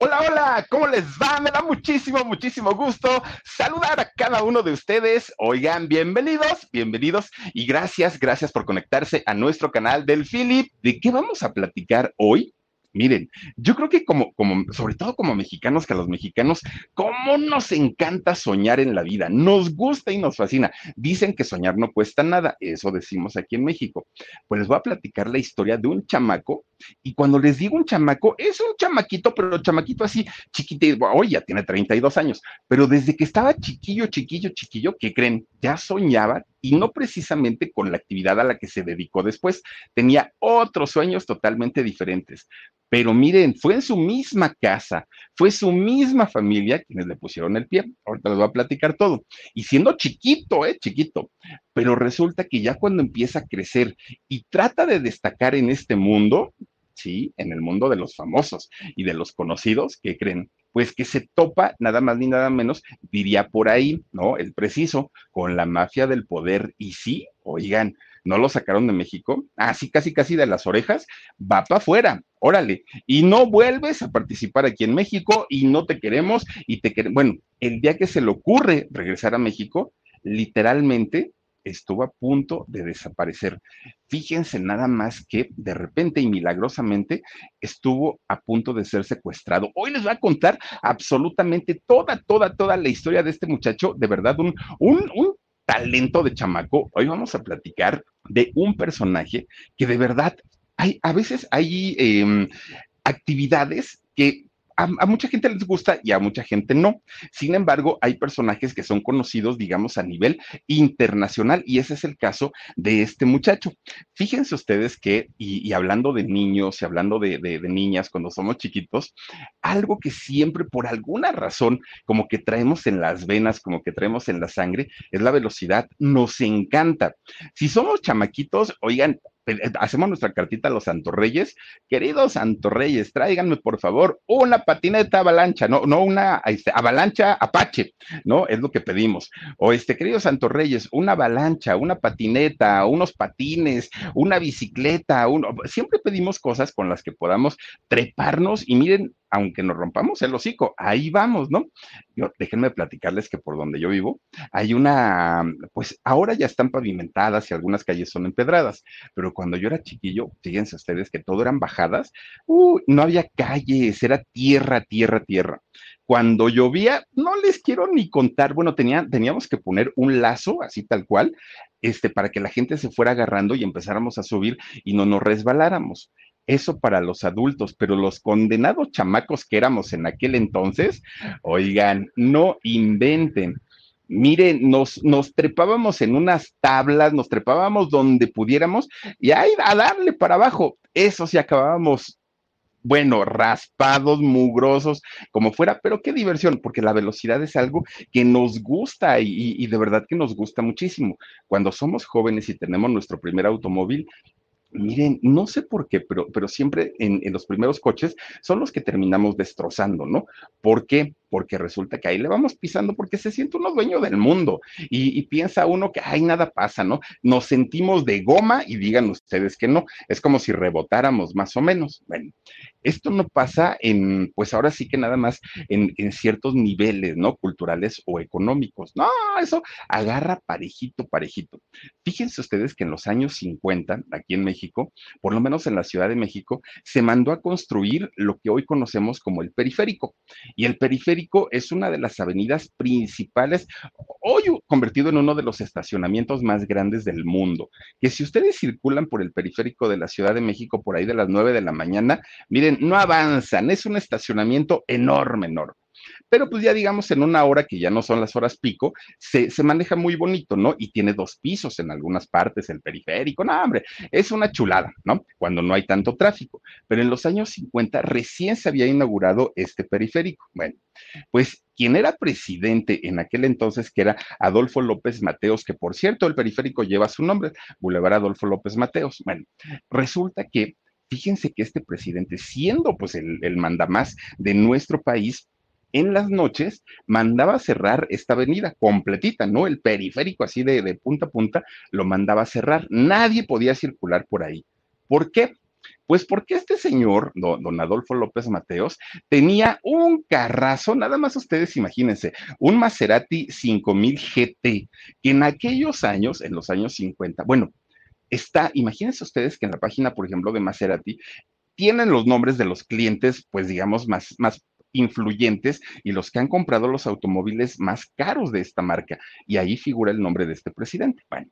Hola, hola, ¿cómo les va? Me da muchísimo, muchísimo gusto saludar a cada uno de ustedes. Oigan, bienvenidos, bienvenidos y gracias, gracias por conectarse a nuestro canal del Philip. ¿De qué vamos a platicar hoy? Miren, yo creo que como, como, sobre todo como mexicanos, que a los mexicanos, ¿cómo nos encanta soñar en la vida? Nos gusta y nos fascina. Dicen que soñar no cuesta nada, eso decimos aquí en México. Pues les voy a platicar la historia de un chamaco, y cuando les digo un chamaco, es un chamaquito, pero chamaquito así, chiquitito, hoy ya tiene 32 años, pero desde que estaba chiquillo, chiquillo, chiquillo, ¿qué creen? Ya soñaba y no precisamente con la actividad a la que se dedicó después, tenía otros sueños totalmente diferentes. Pero miren, fue en su misma casa, fue su misma familia quienes le pusieron el pie. Ahorita les voy a platicar todo. Y siendo chiquito, ¿eh? Chiquito. Pero resulta que ya cuando empieza a crecer y trata de destacar en este mundo, sí, en el mundo de los famosos y de los conocidos, ¿qué creen? Pues que se topa nada más ni nada menos, diría por ahí, ¿no? El preciso, con la mafia del poder. Y sí, oigan, no lo sacaron de México, así casi casi de las orejas, va para afuera, órale, y no vuelves a participar aquí en México y no te queremos y te queremos. Bueno, el día que se le ocurre regresar a México, literalmente estuvo a punto de desaparecer. Fíjense nada más que de repente y milagrosamente estuvo a punto de ser secuestrado. Hoy les voy a contar absolutamente toda, toda, toda la historia de este muchacho, de verdad, un, un, un talento de chamaco. Hoy vamos a platicar de un personaje que de verdad hay, a veces hay em, actividades que a, mucha gente les gusta y a mucha gente no. Sin embargo, hay personajes que son conocidos, digamos, a nivel internacional y ese es el caso de este muchacho. Fíjense ustedes que, y, hablando de niños y hablando de, niñas cuando somos chiquitos, algo que siempre por alguna razón como que traemos en las venas, como que traemos en la sangre, es la velocidad. Nos encanta. Si somos chamaquitos, oigan, hacemos nuestra cartita a los santorreyes. Queridos santorreyes, tráiganme por favor una patineta avalancha, no, no una este, avalancha apache, ¿no? Es lo que pedimos. O este, queridos santorreyes, una avalancha, una patineta, unos patines, una bicicleta, uno, siempre pedimos cosas con las que podamos treparnos y miren, aunque nos rompamos el hocico, ahí vamos, ¿no? Yo, déjenme platicarles que por donde yo vivo hay una, pues ahora ya están pavimentadas y algunas calles son empedradas, pero cuando yo era chiquillo, fíjense ustedes que todo eran bajadas, uh, no había calles, era tierra, tierra, tierra. Cuando llovía, no les quiero ni contar, bueno, tenía, teníamos que poner un lazo, así tal cual, este, para que la gente se fuera agarrando y empezáramos a subir y no nos resbaláramos eso para los adultos, pero los condenados chamacos que éramos en aquel entonces, oigan, no inventen. Miren, nos, nos trepábamos en unas tablas, nos trepábamos donde pudiéramos y ahí a darle para abajo. Eso sí acabábamos bueno, raspados, mugrosos, como fuera, pero qué diversión, porque la velocidad es algo que nos gusta y, y, de verdad que nos gusta muchísimo. Cuando somos jóvenes y tenemos nuestro primer automóvil, Miren, no sé por qué, pero, pero siempre en, en, los primeros coches son los que terminamos destrozando, ¿no? ¿Por qué? Porque resulta que ahí le vamos pisando porque se siente uno dueño del mundo y, piensa uno que, ay, nada pasa, ¿no? Nos sentimos de goma y digan ustedes que no, es como si rebotáramos más o menos. Bueno, esto no pasa en, pues ahora sí que nada más en, en ciertos niveles, ¿no? Culturales o económicos. No, eso agarra parejito, parejito. Fíjense ustedes que en los años 50, aquí en México, por lo menos en la Ciudad de México, se mandó a construir lo que hoy conocemos como el periférico. Y el periférico es una de las avenidas principales, hoy convertido en uno de los estacionamientos más grandes del mundo, que si ustedes circulan por el periférico de la Ciudad de México por ahí de las 9 de la mañana, miren, no avanzan, es un estacionamiento enorme, enorme. Pero pues ya digamos en una hora que ya no son las horas pico, se, se maneja muy bonito, ¿no? Y tiene dos pisos en algunas partes, el periférico, no, hombre, es una chulada, ¿no? Cuando no hay tanto tráfico. Pero en los años 50 recién se había inaugurado este periférico. Bueno, pues quien era presidente en aquel entonces, que era Adolfo López Mateos, que por cierto el periférico lleva su nombre, Boulevard Adolfo López Mateos. Bueno, resulta que, fíjense que este presidente, siendo pues el, el mandamás de nuestro país, en las noches mandaba cerrar esta avenida completita, ¿no? El periférico así de, de punta a punta lo mandaba cerrar. Nadie podía circular por ahí. ¿Por qué? Pues porque este señor, don, Adolfo López Mateos, tenía un carrazo, nada más ustedes imagínense, un Maserati 5000 GT, que en aquellos años, en los años 50, bueno, está, imagínense ustedes que en la página, por ejemplo, de Maserati, tienen los nombres de los clientes, pues digamos, más, más influyentes y los que han comprado los automóviles más caros de esta marca. Y ahí figura el nombre de este presidente. Bueno,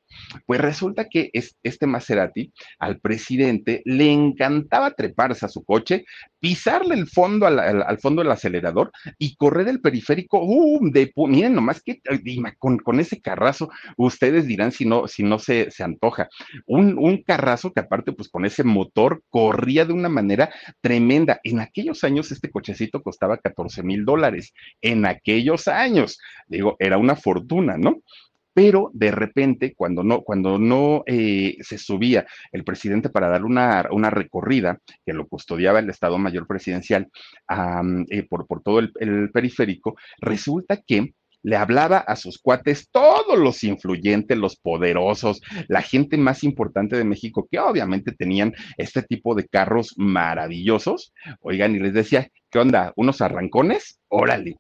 pues resulta que este Maserati al presidente le encantaba treparse a su coche, pisarle el fondo al, fondo del acelerador y correr el periférico. Uh, de, miren nomás que con, con, ese carrazo, ustedes dirán si no, si no se, se antoja. Un, un carrazo que aparte, pues con ese motor corría de una manera tremenda. En aquellos años este cochecito costaba 14 mil dólares en aquellos años. Digo, era una fortuna, ¿no? pero de repente, cuando no, cuando no eh, se subía el presidente para dar una, una, recorrida, que lo custodiaba el Estado Mayor Presidencial eh, por, por, todo el, el, periférico, resulta que le hablaba a sus cuates, todos los influyentes, los poderosos, la gente más importante de México, que obviamente tenían este tipo de carros maravillosos, oigan, y les decía, ¿qué onda? ¿Unos arrancones? Órale,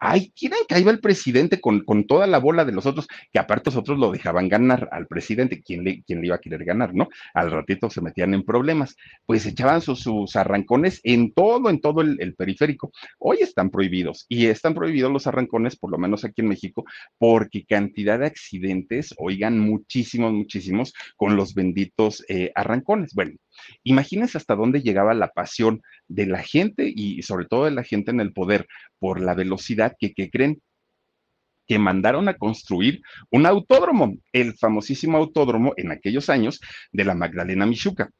ay, quieren que ahí va el presidente con, con, toda la bola de los otros, que aparte los otros lo dejaban ganar al presidente, ¿quién le, quién le iba a querer ganar, no? Al ratito se metían en problemas, pues echaban sus, sus arrancones en todo, en todo el, periférico. Hoy están prohibidos y están prohibidos los arrancones, por lo menos aquí en México, porque cantidad de accidentes, oigan, muchísimos, muchísimos con los benditos eh, arrancones. Bueno, Imagínense hasta dónde llegaba la pasión de la gente y sobre todo de la gente en el poder por la velocidad que, que creen que mandaron a construir un autódromo, el famosísimo autódromo en aquellos años de la Magdalena Michuca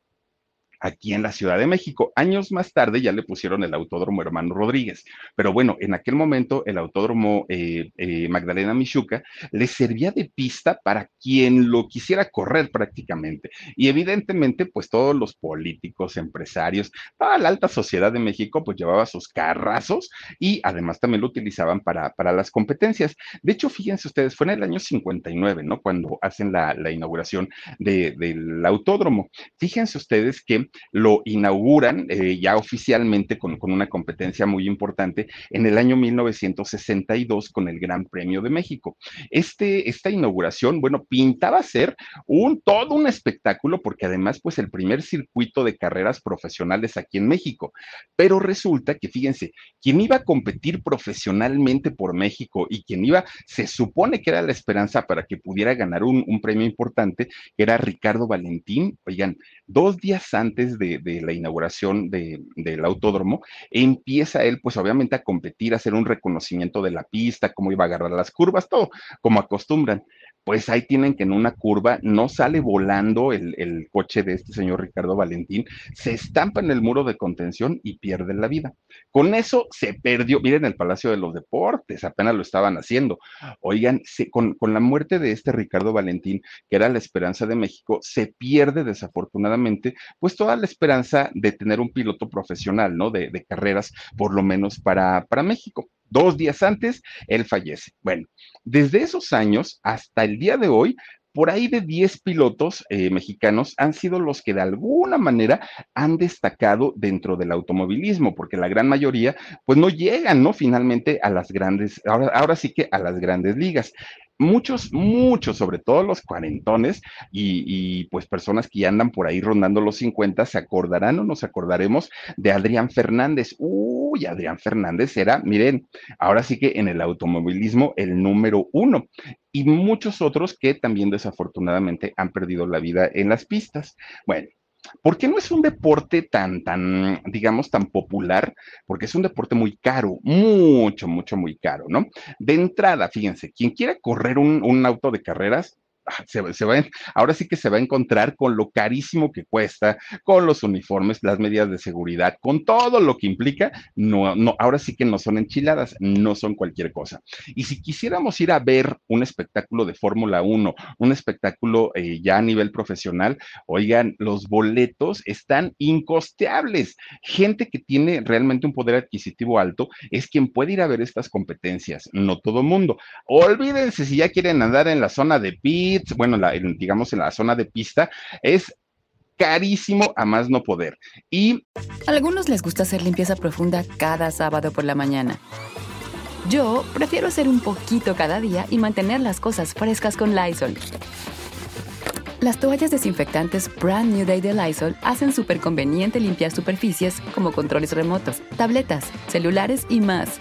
aquí en la Ciudad de México. Años más tarde ya le pusieron el Autódromo Hermano Rodríguez, pero bueno, en aquel momento el Autódromo eh, eh, Magdalena Michuca le servía de pista para quien lo quisiera correr prácticamente. Y evidentemente, pues todos los políticos, empresarios, toda la alta sociedad de México, pues llevaba sus carrazos y además también lo utilizaban para, para las competencias. De hecho, fíjense ustedes, fue en el año 59, ¿no? Cuando hacen la, inauguración de, del autódromo. Fíjense ustedes que lo inauguran eh, ya oficialmente con, con, una competencia muy importante en el año 1962 con el Gran Premio de México. Este, esta inauguración, bueno, pintaba ser un todo un espectáculo porque además, pues el primer circuito de carreras profesionales aquí en México. Pero resulta que, fíjense, quien iba a competir profesionalmente por México y quien iba, se supone que era la esperanza para que pudiera ganar un, un premio importante, era Ricardo Valentín. Oigan, dos días antes de, la inauguración del autódromo, empieza él, pues obviamente, a competir, a hacer un reconocimiento de la pista, cómo iba a agarrar las curvas, todo como acostumbran pues ahí tienen que en una curva no sale volando el, coche de este señor Ricardo Valentín, se estampa en el muro de contención y pierde la vida. Con eso se perdió, miren el Palacio de los Deportes, apenas lo estaban haciendo. Oigan, con, con, la muerte de este Ricardo Valentín, que era la esperanza de México, se pierde desafortunadamente, pues toda la esperanza de tener un piloto profesional, ¿no? De, carreras, por lo menos para, para México. Dos días antes, él fallece. Bueno, desde esos años hasta el día de hoy, por ahí de 10 pilotos eh, mexicanos han sido los que de alguna manera han destacado dentro del automovilismo, porque la gran mayoría pues no llegan, ¿no? Finalmente a las grandes, ahora, ahora sí que a las grandes ligas muchos, muchos, sobre todo los cuarentones y, y, pues personas que andan por ahí rondando los 50, se acordarán o nos acordaremos de Adrián Fernández. Uy, Adrián Fernández era, miren, ahora sí que en el automovilismo el número uno y muchos otros que también desafortunadamente han perdido la vida en las pistas. Bueno, ¿Por qué no es un deporte tan, tan, digamos, tan popular? Porque es un deporte muy caro, mucho, mucho, muy caro, ¿no? De entrada, fíjense, quien quiera correr un, un auto de carreras, se, va, ahora sí que se va a encontrar con lo carísimo que cuesta, con los uniformes, las medidas de seguridad, con todo lo que implica, no, no, ahora sí que no son enchiladas, no son cualquier cosa. Y si quisiéramos ir a ver un espectáculo de Fórmula 1, un espectáculo eh, ya a nivel profesional, oigan, los boletos están incosteables. Gente que tiene realmente un poder adquisitivo alto es quien puede ir a ver estas competencias, no todo mundo. Olvídense si ya quieren andar en la zona de bueno, digamos en la zona de pista, es carísimo a más no poder. Y... A algunos les gusta hacer limpieza profunda cada sábado por la mañana. Yo prefiero hacer un poquito cada día y mantener las cosas frescas con Lysol. Las toallas desinfectantes Brand New Day de Lysol hacen súper conveniente limpiar superficies como controles remotos, tabletas, celulares y más,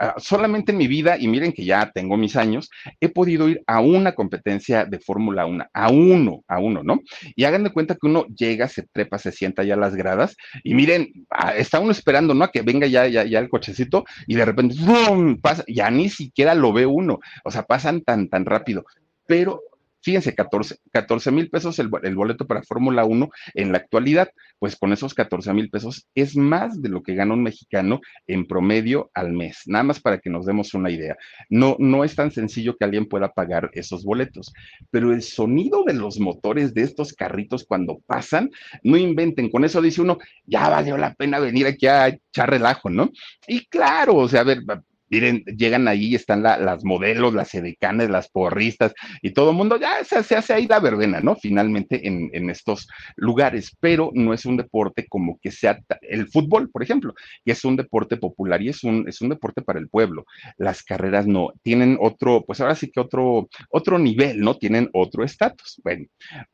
Ah, solamente en mi vida, y miren que ya tengo mis años, he podido ir a una competencia de Fórmula 1, a uno, a uno, ¿no? Y hagan de cuenta que uno llega, se trepa, se sienta ya a las gradas, y miren, está uno esperando, ¿no? A que venga ya, ya, ya el cochecito, y de repente, ¡bum! Pasa, ya ni siquiera lo ve uno, o sea, pasan tan, tan rápido. Pero Fíjense, 14 mil pesos el, boleto para Fórmula 1 en la actualidad, pues con esos 14 mil pesos es más de lo que gana un mexicano en promedio al mes, nada más para que nos demos una idea. No, no es tan sencillo que alguien pueda pagar esos boletos, pero el sonido de los motores de estos carritos cuando pasan, no inventen, con eso dice uno, ya valió la pena venir aquí a echar relajo, ¿no? Y claro, o sea, a ver, Miren, llegan ahí, están las modelos, las edecanes, las porristas y todo el mundo, ya se, hace ahí la verbena, ¿no? Finalmente en, en, estos lugares, pero no es un deporte como que sea el fútbol, por ejemplo, que es un deporte popular y es un, es un deporte para el pueblo. Las carreras no, tienen otro, pues ahora sí que otro, otro nivel, ¿no? Tienen otro estatus. Bueno,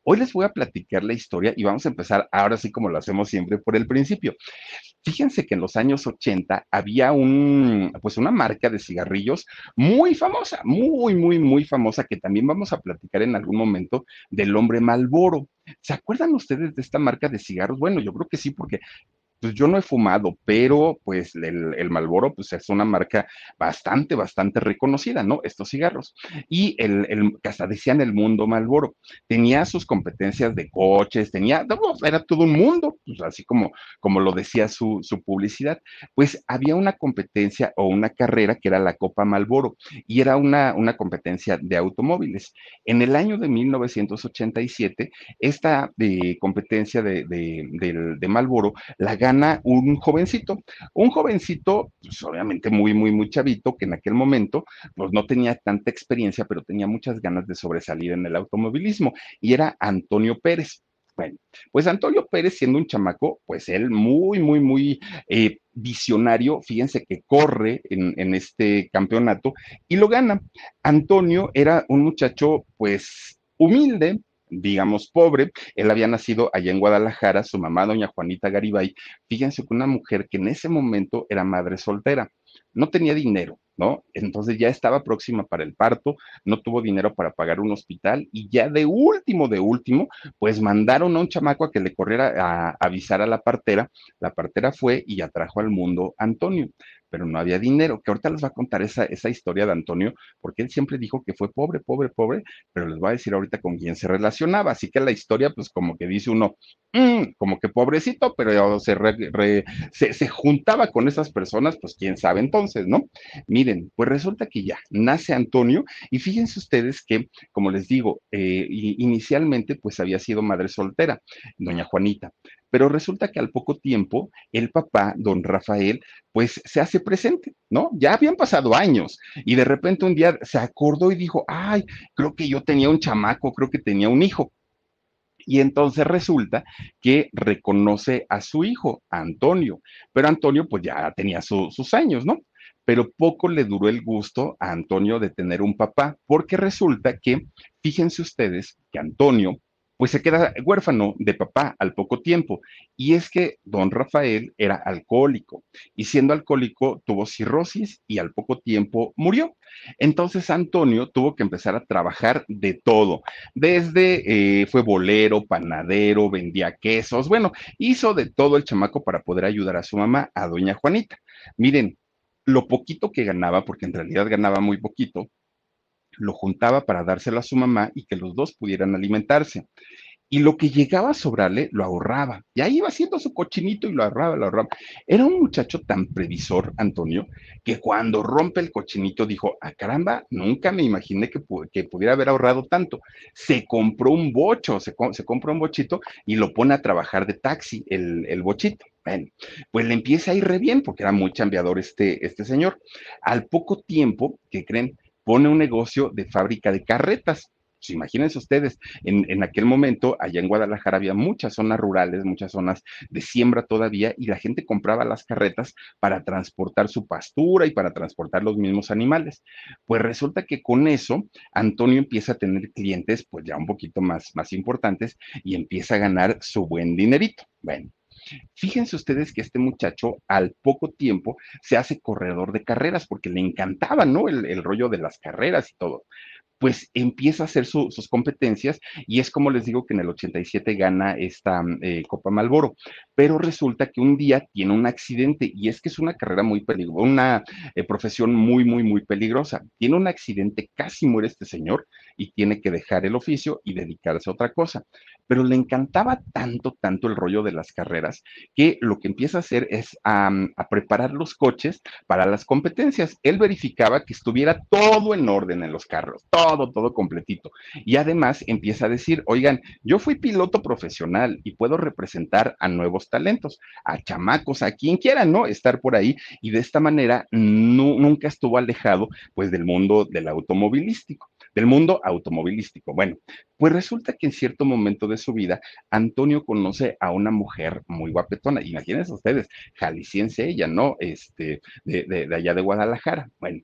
hoy les voy a platicar la historia y vamos a empezar ahora sí como lo hacemos siempre por el principio. Fíjense que en los años 80 había un, pues una marca de cigarrillos muy famosa, muy, muy, muy famosa, que también vamos a platicar en algún momento del hombre Malboro. ¿Se acuerdan ustedes de esta marca de cigarros? Bueno, yo creo que sí, porque pues yo no he fumado, pero pues el, el Malboro pues es una marca bastante, bastante reconocida, ¿no? Estos cigarros. Y el, el hasta decían el mundo Malboro, tenía sus competencias de coches, tenía, era todo un mundo, pues así como, como lo decía su, su publicidad. Pues había una competencia o una carrera que era la Copa Malboro y era una, una competencia de automóviles. En el año de 1987, esta de competencia de, de, de, de Malboro la gana un jovencito, un jovencito, pues obviamente muy, muy, muy chavito, que en aquel momento, pues no tenía tanta experiencia, pero tenía muchas ganas de sobresalir en el automovilismo, y era Antonio Pérez. Bueno, pues Antonio Pérez, siendo un chamaco, pues él muy, muy, muy eh, visionario, fíjense que corre en, en, este campeonato y lo gana. Antonio era un muchacho, pues, humilde, digamos, pobre. Él había nacido allá en Guadalajara, su mamá, doña Juanita Garibay, fíjense que una mujer que en ese momento era madre soltera, no tenía dinero, ¿no? Entonces ya estaba próxima para el parto, no tuvo dinero para pagar un hospital y ya de último, de último, pues mandaron a un chamaco a que le corriera a avisar a la partera. La partera fue y atrajo al mundo Antonio pero no había dinero, que ahorita les va a contar esa, esa historia de Antonio, porque él siempre dijo que fue pobre, pobre, pobre, pero les voy a decir ahorita con quién se relacionaba, así que la historia, pues como que dice uno, mm, como que pobrecito, pero se, se, se, juntaba con esas personas, pues quién sabe entonces, ¿no? Miren, pues resulta que ya nace Antonio, y fíjense ustedes que, como les digo, eh, inicialmente pues había sido madre soltera, doña Juanita, pero resulta que al poco tiempo el papá, don Rafael, pues se hace presente, ¿no? Ya habían pasado años y de repente un día se acordó y dijo, ay, creo que yo tenía un chamaco, creo que tenía un hijo. Y entonces resulta que reconoce a su hijo, Antonio, pero Antonio pues ya tenía sus años, ¿no? Pero poco le duró el gusto a Antonio de tener un papá, porque resulta que, fíjense ustedes, que Antonio pues se queda huérfano de papá al poco tiempo. Y es que don Rafael era alcohólico y siendo alcohólico tuvo cirrosis y al poco tiempo murió. Entonces Antonio tuvo que empezar a trabajar de todo, desde eh, fue bolero, panadero, vendía quesos, bueno, hizo de todo el chamaco para poder ayudar a su mamá, a doña Juanita. Miren, lo poquito que ganaba, porque en realidad ganaba muy poquito, lo juntaba para dárselo a su mamá y que los dos pudieran alimentarse. Y lo que llegaba a sobrarle lo ahorraba. Y ahí iba haciendo su cochinito y lo ahorraba, lo ahorraba. Era un muchacho tan previsor, Antonio, que cuando rompe el cochinito dijo, ah, caramba, nunca me imaginé que, que pudiera haber ahorrado tanto. Se compró un bocho, se, se compró un bochito y lo pone a trabajar de taxi, el, el bochito. Bueno, pues le empieza a ir re bien porque era muy chambeador este, este señor. Al poco tiempo, ¿qué creen? pone un negocio de fábrica de carretas. Pues imagínense ustedes, en, en, aquel momento, allá en Guadalajara había muchas zonas rurales, muchas zonas de siembra todavía, y la gente compraba las carretas para transportar su pastura y para transportar los mismos animales. Pues resulta que con eso, Antonio empieza a tener clientes, pues ya un poquito más, más importantes, y empieza a ganar su buen dinerito. Bueno, Fíjense ustedes que este muchacho al poco tiempo se hace corredor de carreras porque le encantaba, ¿no? El, rollo de las carreras y todo pues empieza a hacer sus competencias y es como les digo que en el 87 gana esta eh, Copa Malboro, pero resulta que un día tiene un accidente y es que es una carrera muy peligrosa, una eh, profesión muy, muy, muy peligrosa. Tiene un accidente, casi muere este señor y tiene que dejar el oficio y dedicarse a otra cosa pero le encantaba tanto, tanto el rollo de las carreras que lo que empieza a hacer es a, preparar los coches para las competencias. Él verificaba que estuviera todo en orden en los carros, todo, todo completito. Y además empieza a decir, oigan, yo fui piloto profesional y puedo representar a nuevos talentos, a chamacos, a quien quiera, ¿no? Estar por ahí. Y de esta manera nunca estuvo alejado, pues, del mundo del automovilístico del mundo automovilístico. Bueno, pues resulta que en cierto momento de su vida, Antonio conoce a una mujer muy guapetona. Imagínense ustedes, jalisciense ella, ¿no? Este, de, de allá de Guadalajara. Bueno,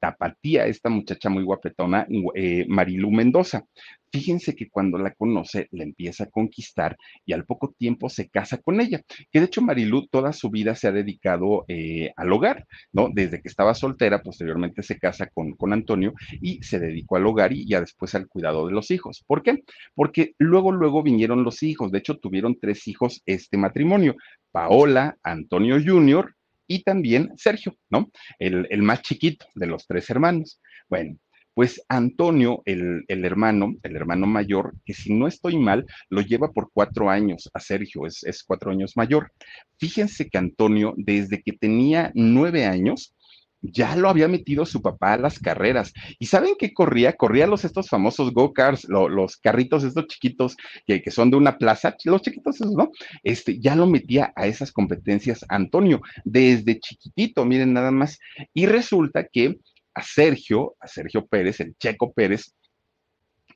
Tapatía, esta muchacha muy guapetona, eh, Marilu Mendoza. Fíjense que cuando la conoce, la empieza a conquistar y al poco tiempo se casa con ella. Que de hecho Marilu toda su vida se ha dedicado eh, al hogar, ¿no? Desde que estaba soltera, posteriormente se casa con, con Antonio y se dedicó al hogar y ya después al cuidado de los hijos. ¿Por qué? Porque luego, luego vinieron los hijos. De hecho, tuvieron tres hijos este matrimonio. Paola, Antonio Jr., y también Sergio, ¿no? El, más chiquito de los tres hermanos. Bueno, pues Antonio, el, hermano, el hermano mayor, que si no estoy mal, lo lleva por cuatro años a Sergio, es, es cuatro años mayor. Fíjense que Antonio, desde que tenía nueve años, ya lo había metido su papá a las carreras. ¿Y saben qué corría? Corría los estos famosos go-cars, los carritos estos chiquitos que, que, son de una plaza, los chiquitos esos, ¿no? Este, ya lo metía a esas competencias Antonio, desde chiquitito, miren nada más. Y resulta que a Sergio, a Sergio Pérez, el Checo Pérez,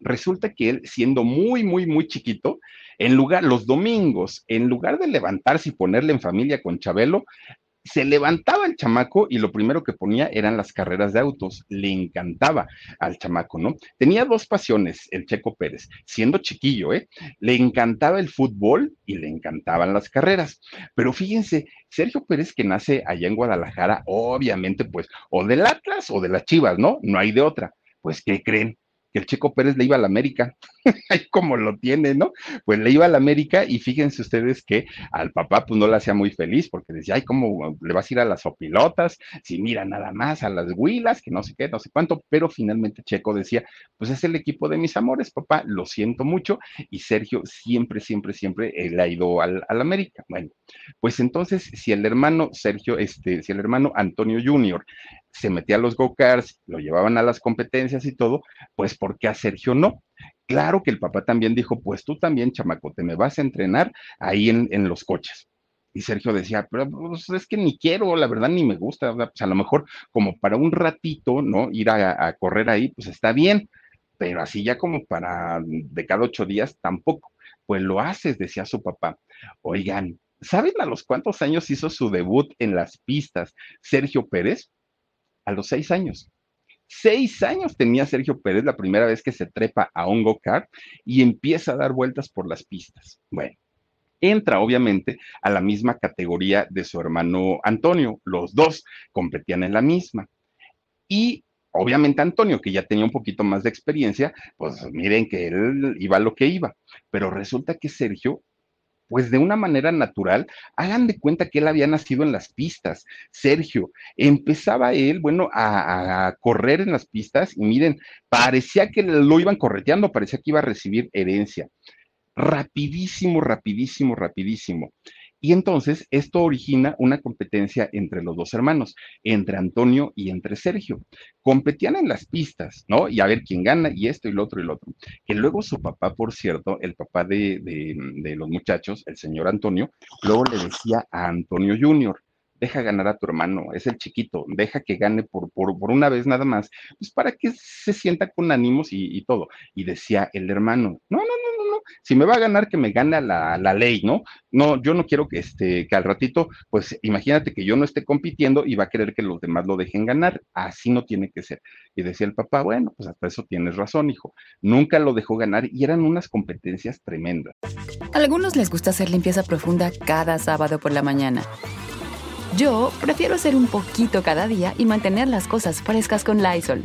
resulta que él, siendo muy, muy, muy chiquito, en lugar, los domingos, en lugar de levantarse y ponerle en familia con Chabelo, se levantaba el chamaco y lo primero que ponía eran las carreras de autos. Le encantaba al chamaco, ¿no? Tenía dos pasiones, el Checo Pérez, siendo chiquillo, ¿eh? Le encantaba el fútbol y le encantaban las carreras. Pero fíjense, Sergio Pérez que nace allá en Guadalajara, obviamente, pues, o del Atlas o de las Chivas, ¿no? No hay de otra. Pues, ¿qué creen? Que el Checo Pérez le iba a la América, como lo tiene, ¿no? Pues le iba a la América y fíjense ustedes que al papá pues no le hacía muy feliz porque decía, ay, ¿cómo le vas a ir a las opilotas? Si mira nada más a las huilas, que no sé qué, no sé cuánto, pero finalmente Checo decía, pues es el equipo de mis amores, papá, lo siento mucho y Sergio siempre, siempre, siempre le ha ido al, al América. Bueno, pues entonces si el hermano Sergio, este, si el hermano Antonio Junior se metía a los go-karts, lo llevaban a las competencias y todo, pues ¿por qué a Sergio no? Claro que el papá también dijo, pues tú también, chamaco, te me vas a entrenar ahí en, los coches. Y Sergio decía, pero pues, es que ni quiero, la verdad ni me gusta, pues a lo mejor como para un ratito, ¿no? Ir a, a correr ahí, pues está bien, pero así ya como para de cada ocho días tampoco. Pues lo haces, decía su papá. Oigan, ¿saben a los cuántos años hizo su debut en las pistas Sergio Pérez? A los seis años. Seis años tenía Sergio Pérez la primera vez que se trepa a un go-kart y empieza a dar vueltas por las pistas. Bueno, entra obviamente a la misma categoría de su hermano Antonio. Los dos competían en la misma. Y obviamente Antonio, que ya tenía un poquito más de experiencia, pues miren que él iba lo que iba. Pero resulta que Sergio pues de una manera natural, hagan de cuenta que él había nacido en las pistas. Sergio, empezaba él, bueno, a, a, correr en las pistas y miren, parecía que lo iban correteando, parecía que iba a recibir herencia rapidísimo, rapidísimo, rapidísimo. Y entonces esto origina una competencia entre los dos hermanos, entre Antonio y entre Sergio. Competían en las pistas, ¿no? Y a ver quién gana, y esto y lo otro y lo otro. Que luego su papá, por cierto, el papá de, de, los muchachos, el señor Antonio, luego le decía a Antonio Junior, deja ganar a tu hermano, es el chiquito, deja que gane por, por, por una vez nada más, pues para que se sienta con ánimos y, y, todo. Y decía el hermano, no, no, no, no, no, si me va a ganar, que me gane la, la ley, ¿no? No, yo no quiero que, este, que al ratito, pues imagínate que yo no esté compitiendo y va a querer que los demás lo dejen ganar, así no tiene que ser. Y decía el papá, bueno, pues hasta eso tienes razón, hijo, nunca lo dejó ganar y eran unas competencias tremendas. A algunos les gusta hacer limpieza profunda cada sábado por la mañana. Yo prefiero hacer un poquito cada día y mantener las cosas frescas con Lysol.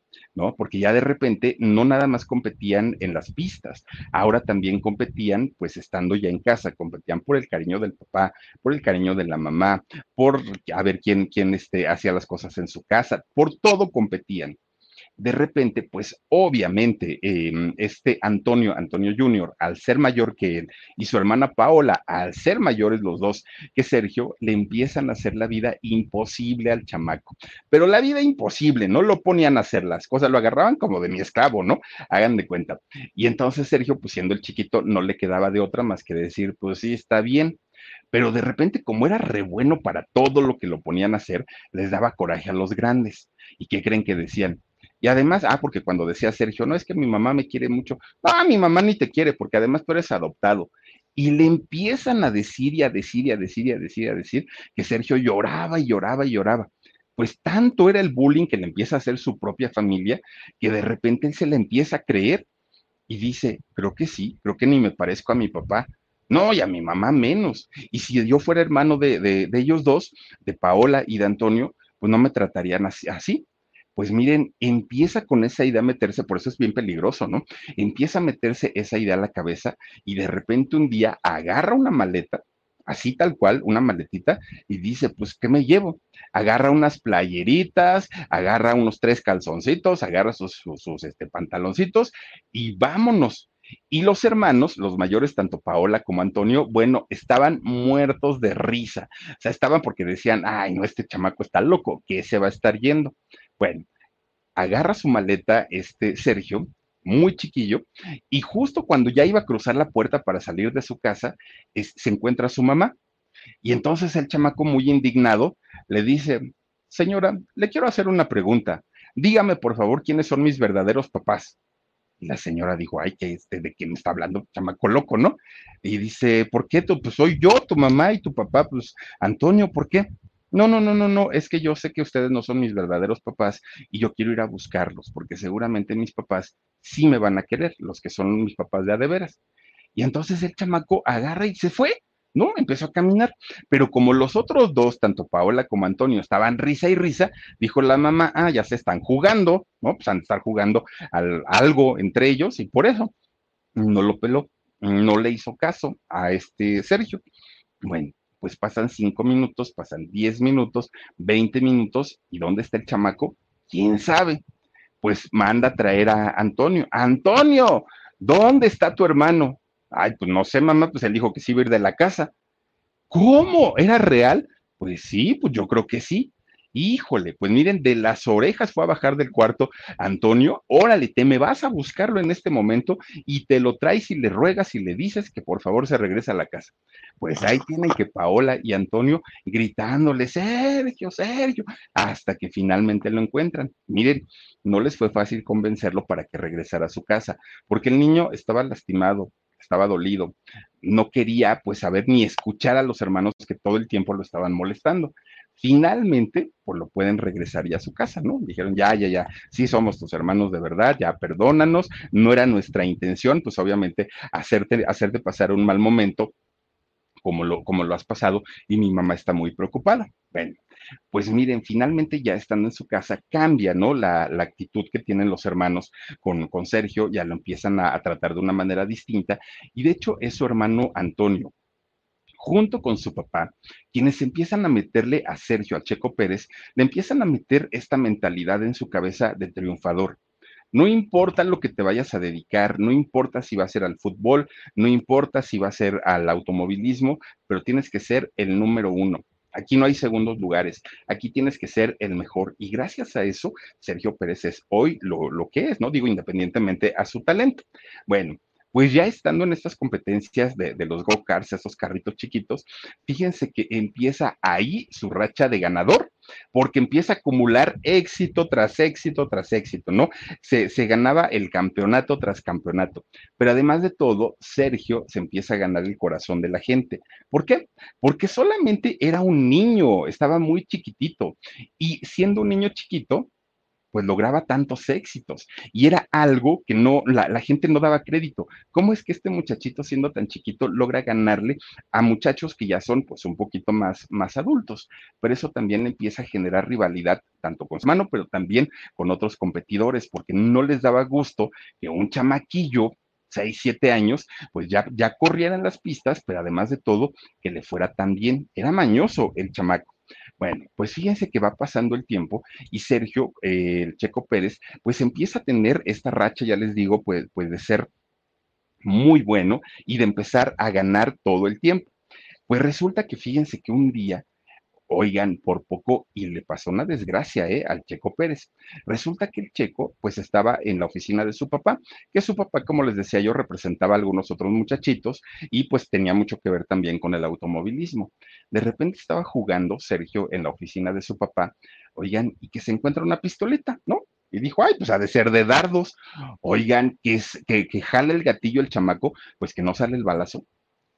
¿No? Porque ya de repente no nada más competían en las pistas, ahora también competían pues estando ya en casa, competían por el cariño del papá, por el cariño de la mamá, por a ver quién, quién este, hacía las cosas en su casa, por todo competían de repente, pues obviamente, eh, este Antonio, Antonio Junior, al ser mayor que él, y su hermana Paola, al ser mayores los dos que Sergio, le empiezan a hacer la vida imposible al chamaco. Pero la vida imposible, no lo ponían a hacer las cosas, lo agarraban como de mi esclavo, ¿no? Hagan de cuenta. Y entonces Sergio, pues siendo el chiquito, no le quedaba de otra más que decir, pues sí, está bien pero de repente, como era re bueno para todo lo que lo ponían a hacer, les daba coraje a los grandes. ¿Y qué creen que decían? Y además, ah, porque cuando decía Sergio, no es que mi mamá me quiere mucho, ah, mi mamá ni te quiere, porque además tú eres adoptado. Y le empiezan a decir y a decir y a decir y a decir y a decir que Sergio lloraba y lloraba y lloraba. Pues tanto era el bullying que le empieza a hacer su propia familia, que de repente él se le empieza a creer y dice, creo que sí, creo que ni me parezco a mi papá. No, y a mi mamá menos. Y si yo fuera hermano de, de, de ellos dos, de Paola y de Antonio, pues no me tratarían así, así pues miren, empieza con esa idea a meterse, por eso es bien peligroso, ¿no? Empieza a meterse esa idea a la cabeza y de repente un día agarra una maleta, así tal cual, una maletita, y dice, pues, ¿qué me llevo? Agarra unas playeritas, agarra unos tres calzoncitos, agarra sus, este, pantaloncitos y vámonos. Y los hermanos, los mayores, tanto Paola como Antonio, bueno, estaban muertos de risa. O sea, estaban porque decían, ay, no, este chamaco está loco, que se va a estar yendo. Bueno, agarra su maleta este Sergio, muy chiquillo, y justo cuando ya iba a cruzar la puerta para salir de su casa, se encuentra su mamá. Y entonces el chamaco, muy indignado, le dice, señora, le quiero hacer una pregunta. Dígame, por favor, quiénes son mis verdaderos papás. Y la señora dijo, ay, que este, ¿de quién está hablando? Chamaco loco, ¿no? Y dice, ¿por qué? Tú? Pues soy yo, tu mamá y tu papá, pues Antonio, ¿por qué? No, no, no, no, no, es que yo sé que ustedes no son mis verdaderos papás y yo quiero ir a buscarlos, porque seguramente mis papás sí me van a querer, los que son mis papás de a de veras. Y entonces el chamaco agarra y se fue, ¿no? Empezó a caminar, pero como los otros dos, tanto Paola como Antonio, estaban risa y risa, dijo la mamá, ah, ya se están jugando, ¿no? Pues han de estar jugando al, algo entre ellos y por eso no lo peló, no le hizo caso a este Sergio. Bueno, pues pasan cinco minutos, pasan diez minutos, veinte minutos, ¿y dónde está el chamaco? ¿Quién sabe? Pues manda a traer a Antonio. Antonio, ¿dónde está tu hermano? Ay, pues no sé, mamá, pues él dijo que sí iba a ir de la casa. ¿Cómo? ¿Era real? Pues sí, pues yo creo que sí. Híjole, pues miren, de las orejas fue a bajar del cuarto Antonio, órale, te me vas a buscarlo en este momento y te lo traes y le ruegas y le dices que por favor se regrese a la casa. Pues ahí tienen que Paola y Antonio gritándole, Sergio, Sergio, hasta que finalmente lo encuentran. Miren, no les fue fácil convencerlo para que regresara a su casa, porque el niño estaba lastimado, estaba dolido, no quería pues saber ni escuchar a los hermanos que todo el tiempo lo estaban molestando. Finalmente, pues lo pueden regresar ya a su casa, ¿no? Dijeron, ya, ya, ya, sí somos tus hermanos de verdad, ya perdónanos, no era nuestra intención, pues obviamente hacerte, pasar un mal momento como lo, como lo has pasado y mi mamá está muy preocupada. Bueno, pues miren, finalmente ya estando en su casa cambia, ¿no? La, actitud que tienen los hermanos con, con Sergio, ya lo empiezan a tratar de una manera distinta y de hecho es su hermano Antonio junto con su papá, quienes empiezan a meterle a Sergio, a Checo Pérez, le empiezan a meter esta mentalidad en su cabeza de triunfador. No importa lo que te vayas a dedicar, no importa si va a ser al fútbol, no importa si va a ser al automovilismo, pero tienes que ser el número uno. Aquí no hay segundos lugares, aquí tienes que ser el mejor. Y gracias a eso, Sergio Pérez es hoy lo, lo que es, ¿no? Digo, independientemente a su talento. Bueno, pues ya estando en estas competencias de, los go-karts, esos carritos chiquitos, fíjense que empieza ahí su racha de ganador, porque empieza a acumular éxito tras éxito tras éxito, ¿no? Se, se, ganaba el campeonato tras campeonato. Pero además de todo, Sergio se empieza a ganar el corazón de la gente. ¿Por qué? Porque solamente era un niño, estaba muy chiquitito. Y siendo un niño chiquito, pues lograba tantos éxitos y era algo que no, la, gente no daba crédito. ¿Cómo es que este muchachito siendo tan chiquito logra ganarle a muchachos que ya son pues un poquito más, más adultos? Pero eso también empieza a generar rivalidad tanto con su mano, pero también con otros competidores, porque no les daba gusto que un chamaquillo 6, 7 años, pues ya, ya corriera en las pistas, pero además de todo, que le fuera tan bien. Era mañoso el chamaco. Bueno, pues fíjense que va pasando el tiempo y Sergio, eh, el Checo Pérez, pues empieza a tener esta racha, ya les digo, pues, pues de ser muy bueno y de empezar a ganar todo el tiempo. Pues resulta que fíjense que un día Oigan, por poco y le pasó una desgracia ¿eh? al Checo Pérez. Resulta que el Checo pues estaba en la oficina de su papá, que su papá, como les decía yo, representaba a algunos otros muchachitos y pues tenía mucho que ver también con el automovilismo. De repente estaba jugando Sergio en la oficina de su papá, oigan, y que se encuentra una pistoleta, ¿no? Y dijo, ay, pues ha de ser de dardos. Oigan, que, es, que, que el gatillo el chamaco, pues que no sale el balazo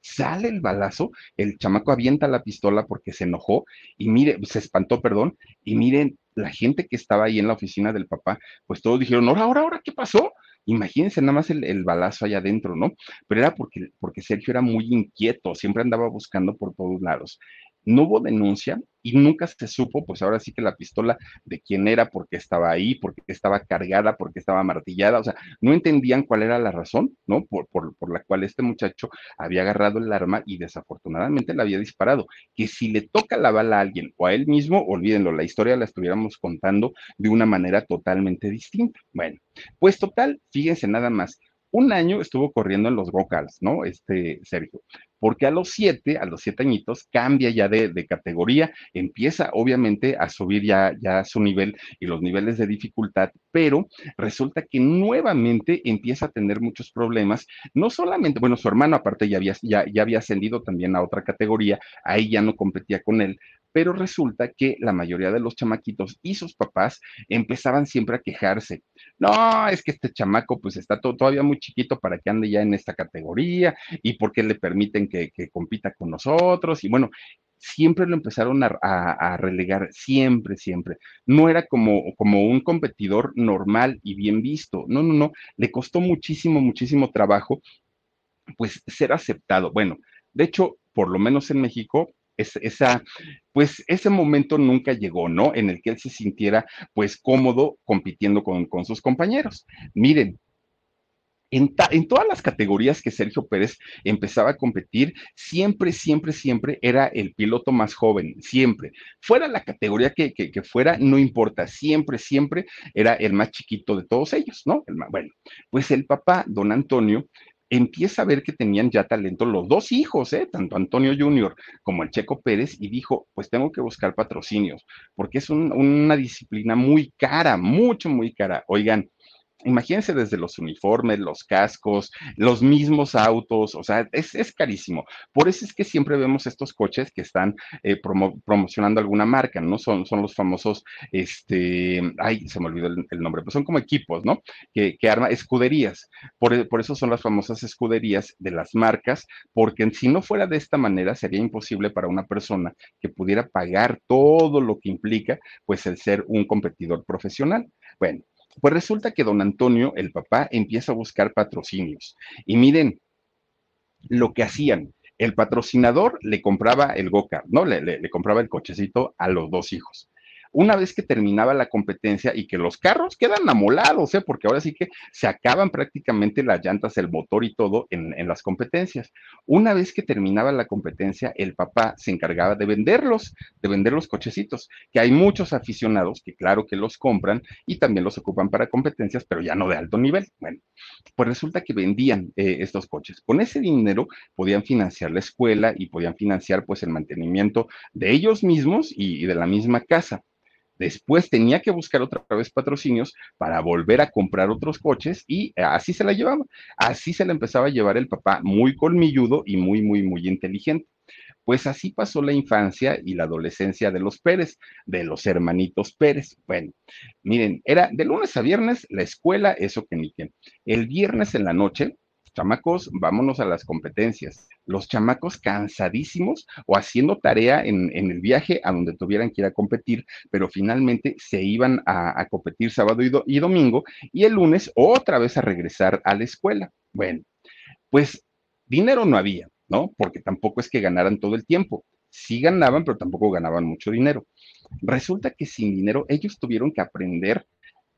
sale el balazo, el chamaco avienta la pistola porque se enojó y mire, se espantó, perdón, y miren, la gente que estaba ahí en la oficina del papá, pues todos dijeron, ahora, ahora, ahora, ¿qué pasó? Imagínense nada más el, balazo allá adentro, ¿no? Pero era porque, porque Sergio era muy inquieto, siempre andaba buscando por todos lados. No hubo denuncia, y nunca se supo, pues ahora sí que la pistola de quién era, porque estaba ahí, porque estaba cargada, porque estaba martillada, o sea, no entendían cuál era la razón, ¿no? Por, por, por la cual este muchacho había agarrado el arma y desafortunadamente la había disparado. Que si le toca la bala a alguien o a él mismo, olvídenlo, la historia la estuviéramos contando de una manera totalmente distinta. Bueno, pues total, fíjense nada más, un año estuvo corriendo en los vocals, ¿no? Este Sergio, porque a los siete, a los siete añitos, cambia ya de, categoría, empieza obviamente a subir ya, ya su nivel y los niveles de dificultad, pero resulta que nuevamente empieza a tener muchos problemas, no solamente, bueno, su hermano aparte ya había, ya, ya había ascendido también a otra categoría, ahí ya no competía con él, pero resulta que la mayoría de los chamaquitos y sus papás empezaban siempre a quejarse. No, es que este chamaco pues está todavía muy chiquito para que ande ya en esta categoría y porque le permiten que, compita con nosotros y bueno, siempre lo empezaron a, relegar, siempre, siempre. No era como, como un competidor normal y bien visto, no, no, no, le costó muchísimo, muchísimo trabajo pues ser aceptado. Bueno, de hecho, por lo menos en México, esa, pues ese momento nunca llegó, ¿no? En el que él se sintiera pues cómodo compitiendo con, sus compañeros. Miren, en, todas las categorías que Sergio Pérez empezaba a competir, siempre, siempre, siempre era el piloto más joven, siempre. Fuera la categoría que, fuera, no importa, siempre, siempre era el más chiquito de todos ellos, ¿no? bueno, pues el papá, don Antonio, empieza a ver que tenían ya talento los dos hijos, ¿eh? tanto Antonio Junior como el Checo Pérez, y dijo, pues tengo que buscar patrocinios, porque es una disciplina muy cara, mucho, muy cara. Oigan, imagínense desde los uniformes, los cascos, los mismos autos, o sea, es, carísimo. Por eso es que siempre vemos estos coches que están eh, promocionando alguna marca, ¿no? Son, son los famosos, este, ay, se me olvidó el, nombre, pues son como equipos, ¿no? Que, que arma escuderías. Por, por, eso son las famosas escuderías de las marcas, porque si no fuera de esta manera, sería imposible para una persona que pudiera pagar todo lo que implica, pues el ser un competidor profesional. Bueno, pues resulta que don Antonio, el papá, empieza a buscar patrocinios. Y miren lo que hacían. El patrocinador le compraba el go-kart, ¿no? Le, le, compraba el cochecito a los dos hijos una vez que terminaba la competencia y que los carros quedan amolados, ¿eh? porque ahora sí que se acaban prácticamente las llantas, el motor y todo en, las competencias. Una vez que terminaba la competencia, el papá se encargaba de venderlos, de vender los cochecitos, que hay muchos aficionados que claro que los compran y también los ocupan para competencias, pero ya no de alto nivel. Bueno, pues resulta que vendían eh, estos coches. Con ese dinero podían financiar la escuela y podían financiar pues el mantenimiento de ellos mismos y de la misma casa. Después tenía que buscar otra vez patrocinios para volver a comprar otros coches y así se la llevaba. Así se la empezaba a llevar el papá, muy colmilludo y muy, muy, muy inteligente. Pues así pasó la infancia y la adolescencia de los Pérez, de los hermanitos Pérez. Bueno, miren, era de lunes a viernes la escuela, eso que ni que. El viernes en la noche chamacos, vámonos a las competencias. Los chamacos cansadísimos o haciendo tarea en, el viaje a donde tuvieran que ir a competir, pero finalmente se iban a, competir sábado y, domingo y el lunes otra vez a regresar a la escuela. Bueno, pues dinero no había, ¿no? Porque tampoco es que ganaran todo el tiempo. Sí ganaban, pero tampoco ganaban mucho dinero. Resulta que sin dinero ellos tuvieron que aprender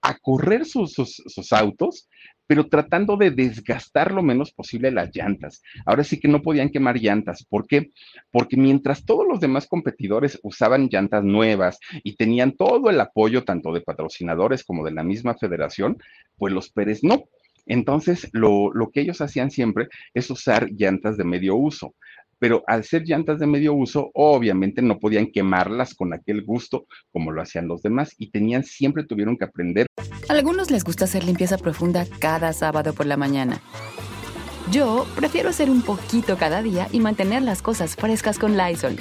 a correr sus, sus, autos, pero tratando de desgastar lo menos posible las llantas. Ahora sí que no podían quemar llantas. ¿Por qué? Porque mientras todos los demás competidores usaban llantas nuevas y tenían todo el apoyo tanto de patrocinadores como de la misma federación, pues los Pérez no. Entonces, lo, lo que ellos hacían siempre es usar llantas de medio uso pero al ser llantas de medio uso, obviamente no podían quemarlas con aquel gusto como lo hacían los demás y tenían, siempre tuvieron que aprender. A algunos les gusta hacer limpieza profunda cada sábado por la mañana. Yo prefiero hacer un poquito cada día y mantener las cosas frescas con Lysol.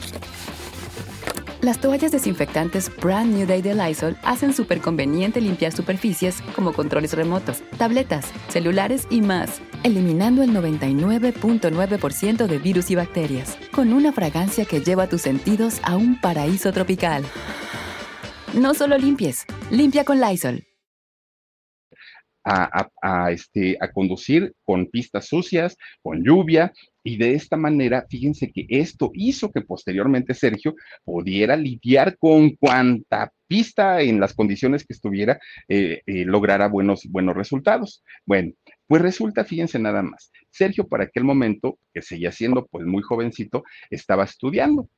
Las toallas desinfectantes Brand New Day de Lysol hacen súper conveniente limpiar superficies como controles remotos, tabletas, celulares y más, eliminando el 99.9% de virus y bacterias, con una fragancia que lleva tus sentidos a un paraíso tropical. No solo limpies, limpia con Lysol. A, este, conducir con pistas sucias, con lluvia, y de esta manera, fíjense que esto hizo que posteriormente Sergio pudiera lidiar con cuanta pista en las condiciones que estuviera, eh, eh, lograra buenos, buenos resultados. Bueno, pues resulta, fíjense nada más, Sergio para aquel momento, que seguía siendo pues muy jovencito, estaba estudiando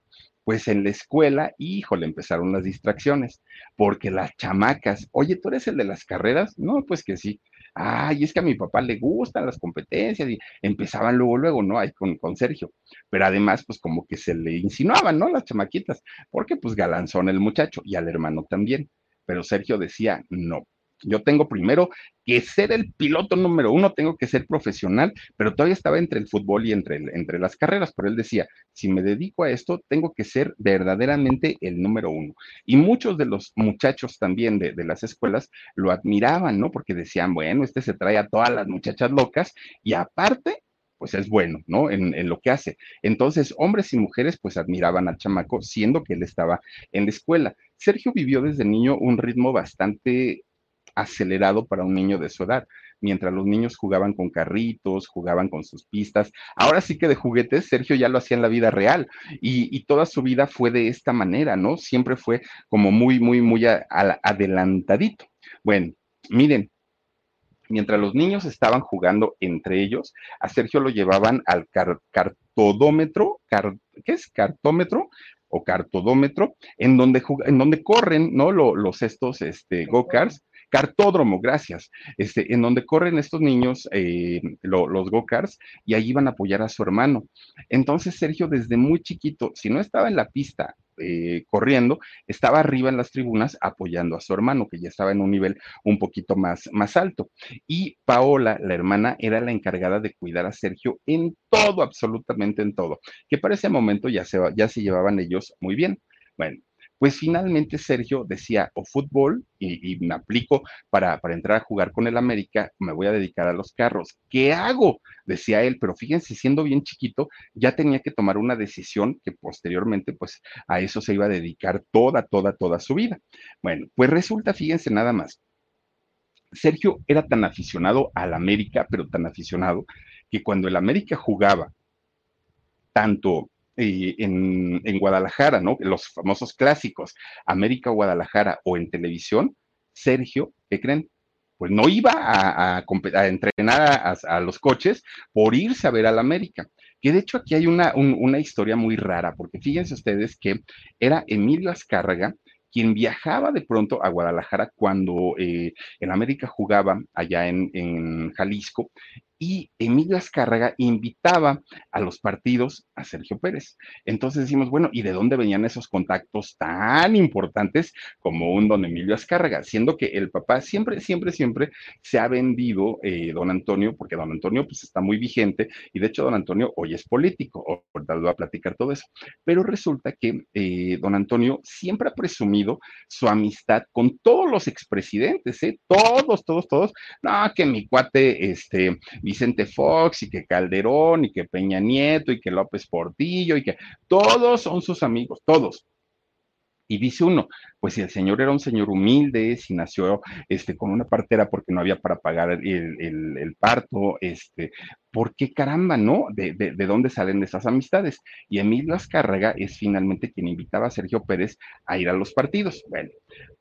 pues en la escuela, híjole, empezaron las distracciones, porque las chamacas, oye, ¿tú eres el de las carreras? No, pues que sí ay, es que a mi papá le gustan las competencias y empezaban luego, luego, ¿no? Ahí con, con Sergio. Pero además, pues como que se le insinuaban, ¿no? Las chamaquitas, porque pues galanzón el muchacho y al hermano también. Pero Sergio decía, no, yo tengo primero que ser el piloto número uno, tengo que ser profesional, pero todavía estaba entre el fútbol y entre, entre las carreras, pero él decía, si me dedico a esto, tengo que ser verdaderamente el número uno. Y muchos de los muchachos también de, las escuelas lo admiraban, ¿no? Porque decían, bueno, este se trae a todas las muchachas locas y aparte pues es bueno, ¿no? En, en, lo que hace. Entonces, hombres y mujeres, pues admiraban al chamaco, siendo que él estaba en la escuela. Sergio vivió desde niño un ritmo bastante acelerado para un niño de su edad. Mientras los niños jugaban con carritos, jugaban con sus pistas. Ahora sí que de juguetes, Sergio ya lo hacía en la vida real y, toda su vida fue de esta manera, ¿no? Siempre fue como muy, muy, muy adelantadito. Bueno, miren, mientras los niños estaban jugando entre ellos, a Sergio lo llevaban al cartodómetro, ¿qué es? Cartómetro o cartodómetro, en donde, en donde corren, ¿no? los estos este, go-karts cartódromo, gracias, este, en donde corren estos niños eh, los go-karts y allí van a apoyar a su hermano. Entonces Sergio desde muy chiquito, si no estaba en la pista eh, corriendo, estaba arriba en las tribunas apoyando a su hermano, que ya estaba en un nivel un poquito más, más alto. Y Paola, la hermana, era la encargada de cuidar a Sergio en todo, absolutamente en todo, que para ese momento ya se, ya se llevaban ellos muy bien. Bueno, pues finalmente Sergio decía, o fútbol, y, me aplico para, para, entrar a jugar con el América, me voy a dedicar a los carros. ¿Qué hago? Decía él, pero fíjense, siendo bien chiquito, ya tenía que tomar una decisión que posteriormente, pues a eso se iba a dedicar toda, toda, toda su vida. Bueno, pues resulta, fíjense nada más. Sergio era tan aficionado al América, pero tan aficionado, que cuando el América jugaba tanto en, Guadalajara, ¿no? Los famosos clásicos, América Guadalajara o en televisión, Sergio, ¿qué creen? Pues no iba a, entrenar a, los coches por irse a ver al América. Que de hecho aquí hay una, una historia muy rara, porque fíjense ustedes que era Emilio Azcárraga, quien viajaba de pronto a Guadalajara cuando eh, en América jugaba allá en, en, Jalisco y Emilio Azcárraga invitaba a los partidos a Sergio Pérez. Entonces decimos, bueno, ¿y de dónde venían esos contactos tan importantes como un don Emilio Azcárraga? Siendo que el papá siempre, siempre, siempre se ha vendido eh, don Antonio, porque don Antonio pues está muy vigente y de hecho don Antonio hoy es político, ahorita va a platicar todo eso. Pero resulta que eh, don Antonio siempre ha presumido su amistad con todos los expresidentes, ¿eh? Todos, todos, todos. No, que mi cuate, este, Vicente Fox y que Calderón y que Peña Nieto y que López Portillo y que todos son sus amigos, todos. Y dice uno, pues si el señor era un señor humilde, si nació este, con una partera porque no había para pagar el, parto, este, ¿por qué caramba, no? De, de, dónde salen esas amistades? Y Emilio Azcárraga es finalmente quien invitaba a Sergio Pérez a ir a los partidos. Bueno,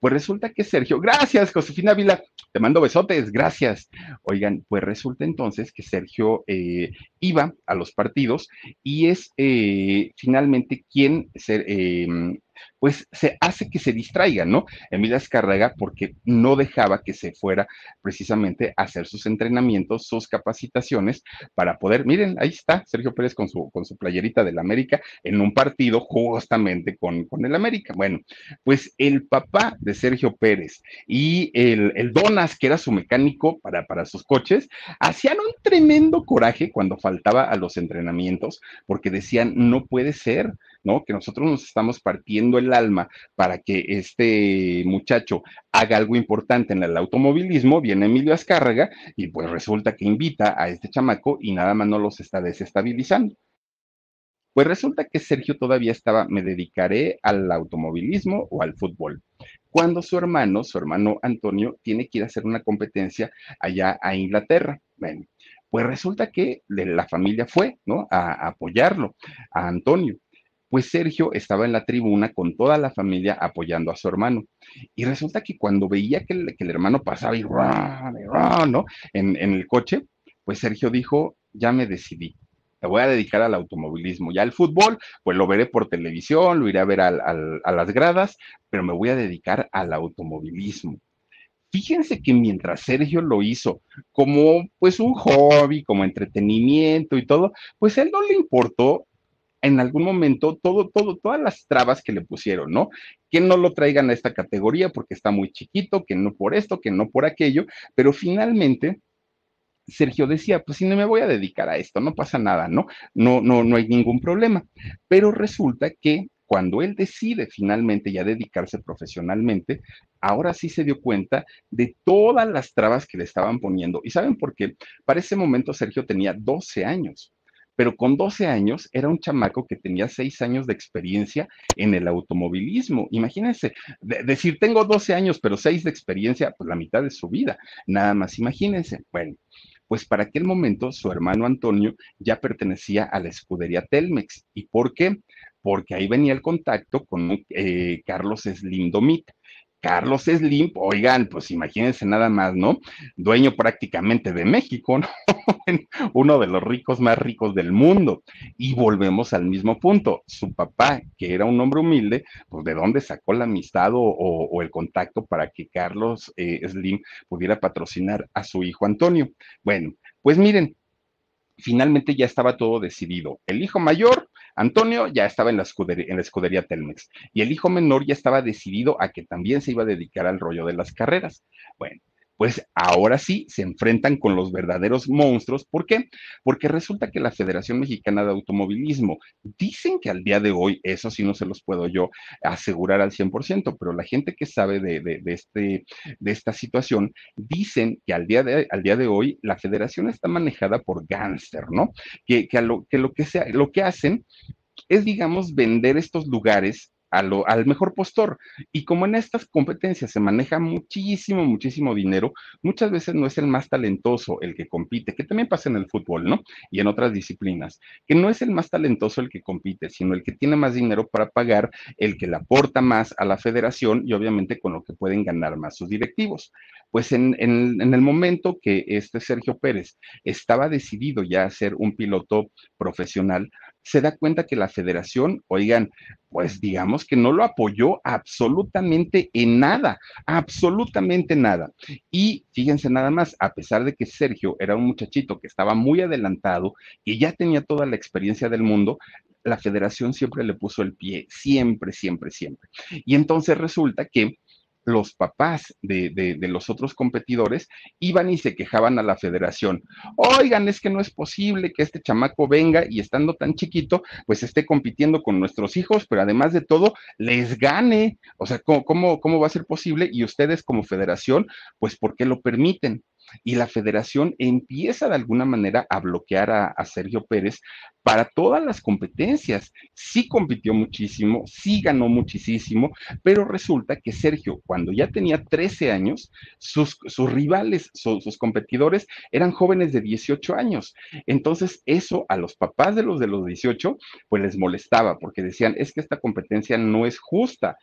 pues resulta que Sergio, gracias, Josefina Vila, te mando besotes, gracias. Oigan, pues resulta entonces que Sergio eh, iba a los partidos y es eh, finalmente quien se, em, pues se hace que se distraiga, ¿no? Emilia Escarrega porque no dejaba que se fuera precisamente a hacer sus entrenamientos, sus capacitaciones para poder, miren, ahí está Sergio Pérez con su, con su playerita del América en un partido justamente con, con el América. Bueno, pues el papá de Sergio Pérez y el, el Donas, que era su mecánico para, para sus coches, hacían un tremendo coraje cuando faltaba a los entrenamientos porque decían, no puede ser, Que nosotros nos estamos partiendo el alma para que este muchacho haga algo importante en el automovilismo, viene Emilio Azcárraga y pues resulta que invita a este chamaco y nada más no los está desestabilizando. Pues resulta que Sergio todavía estaba, me dedicaré al automovilismo o al fútbol. Cuando su hermano, su hermano Antonio, tiene que ir a hacer una competencia allá a Inglaterra. Bueno, pues resulta que la familia fue, ¿no? A, apoyarlo, a Antonio pues Sergio estaba en la tribuna con toda la familia apoyando a su hermano. Y resulta que cuando veía que el, hermano pasaba y, ¿no? En, el coche, pues Sergio dijo, ya me decidí, me voy a dedicar al automovilismo. Ya el fútbol, pues lo veré por televisión, lo iré a ver a las gradas, pero me voy a dedicar al automovilismo. Fíjense que mientras Sergio lo hizo como pues un hobby, como entretenimiento y todo, pues él no le importó en algún momento todo, todo, todas las trabas que le pusieron, ¿no? Que no lo traigan a esta categoría porque está muy chiquito, que no por esto, que no por aquello, pero finalmente Sergio decía, pues si no me voy a dedicar a esto, no pasa nada, ¿no? No, no, no hay ningún problema. Pero resulta que cuando él decide finalmente ya dedicarse profesionalmente, ahora sí se dio cuenta de todas las trabas que le estaban poniendo. ¿Y saben por qué? Para ese momento Sergio tenía 12 años pero con 12 años era un chamaco que tenía 6 años de experiencia en el automovilismo. Imagínense, decir tengo 12 años, pero 6 de experiencia, pues la mitad de su vida, nada más imagínense. Bueno, pues para aquel momento su hermano Antonio ya pertenecía a la escudería Telmex. ¿Y por qué? Porque ahí venía el contacto con eh, Carlos Slim Carlos Slim, oigan, pues imagínense nada más, ¿no? Dueño prácticamente de México, ¿no? Uno de los ricos más ricos del mundo. Y volvemos al mismo punto. Su papá, que era un hombre humilde, pues de dónde sacó la amistad o, el contacto para que Carlos eh, Slim pudiera patrocinar a su hijo Antonio. Bueno, pues miren, finalmente ya estaba todo decidido. El hijo mayor, Antonio, ya estaba en la, escudería, Telmex y el hijo menor ya estaba decidido a que también se iba a dedicar al rollo de las carreras. Bueno, pues ahora sí se enfrentan con los verdaderos monstruos. ¿Por qué? Porque resulta que la Federación Mexicana de Automovilismo dicen que al día de hoy, eso sí no se los puedo yo asegurar al 100%, pero la gente que sabe de, este, de esta situación dicen que al día, de, al día de hoy la federación está manejada por gánster, ¿no? Que, que, lo, que, lo, que lo que hacen es, digamos, vender estos lugares al mejor postor. Y como en estas competencias se maneja muchísimo, muchísimo dinero, muchas veces no es el más talentoso el que compite, que también pasa en el fútbol, ¿no? Y en otras disciplinas, que no es el más talentoso el que compite, sino el que tiene más dinero para pagar, el que le aporta más a la federación y obviamente con lo que pueden ganar más sus directivos. Pues en, en el momento que este Sergio Pérez estaba decidido ya a ser un piloto profesional, se da cuenta que la federación, oigan, pues digamos que no lo apoyó absolutamente en nada, absolutamente nada. Y fíjense nada más, a pesar de que Sergio era un muchachito que estaba muy adelantado, y ya tenía toda la experiencia del mundo, la federación siempre le puso el pie, siempre, siempre, siempre. Y entonces resulta que los papás de, los otros competidores iban y se quejaban a la federación. Oigan, es que no es posible que este chamaco venga y estando tan chiquito, pues esté compitiendo con nuestros hijos, pero además de todo, les gane. O sea, ¿cómo, cómo va a ser posible? Y ustedes como federación, pues, ¿por qué lo permiten? Y la federación empieza de alguna manera a bloquear a, Sergio Pérez para todas las competencias. Sí compitió muchísimo, sí ganó muchísimo, pero resulta que Sergio, cuando ya tenía 13 años, sus, rivales, sus competidores eran jóvenes de 18 años. Entonces, eso a los papás de los de los 18, pues les molestaba porque decían, es que esta competencia no es justa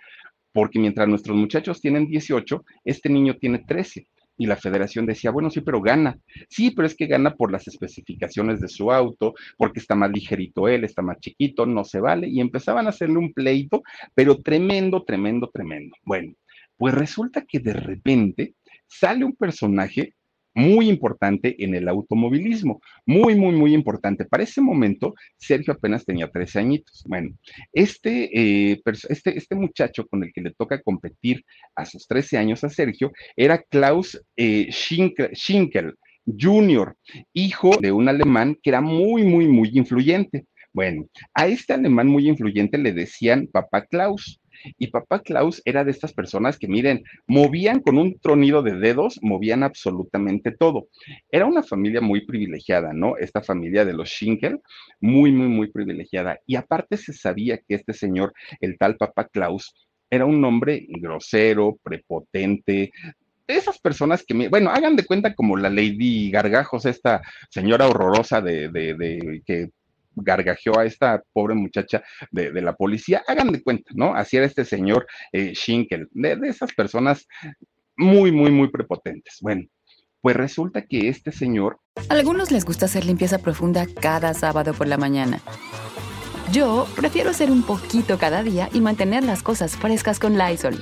porque mientras nuestros muchachos tienen 18, este niño tiene 13. Y la federación decía, bueno, sí, pero gana. Sí, pero es que gana por las especificaciones de su auto, porque está más ligerito él, está más chiquito, no se vale. Y empezaban a hacerle un pleito, pero tremendo, tremendo, tremendo. Bueno, pues resulta que de repente sale un personaje muy importante en el automovilismo, muy, muy, muy importante. Para ese momento, Sergio apenas tenía 13 añitos. Bueno, este, eh, este, este muchacho con el que le toca competir a sus 13 años a Sergio era Klaus eh, Schinkel, Jr., hijo de un alemán que era muy, muy, muy influyente. Bueno, a este alemán muy influyente le decían papá Klaus. Y papá Klaus era de estas personas que, miren, movían con un tronido de dedos, movían absolutamente todo. Era una familia muy privilegiada, ¿no? Esta familia de los Schinkel, muy, muy, muy privilegiada. Y aparte se sabía que este señor, el tal papá Klaus, era un hombre grosero, prepotente, esas personas que, bueno, hagan de cuenta como la Lady Gargajos, esta señora horrorosa de, de, de que gargajeó a esta pobre muchacha de, la policía, hagan de cuenta, ¿no? Así era este señor eh, Schinkel, de, esas personas muy, muy, muy prepotentes. Bueno, pues resulta que este señor... A algunos les gusta hacer limpieza profunda cada sábado por la mañana. Yo prefiero hacer un poquito cada día y mantener las cosas frescas con Lysol.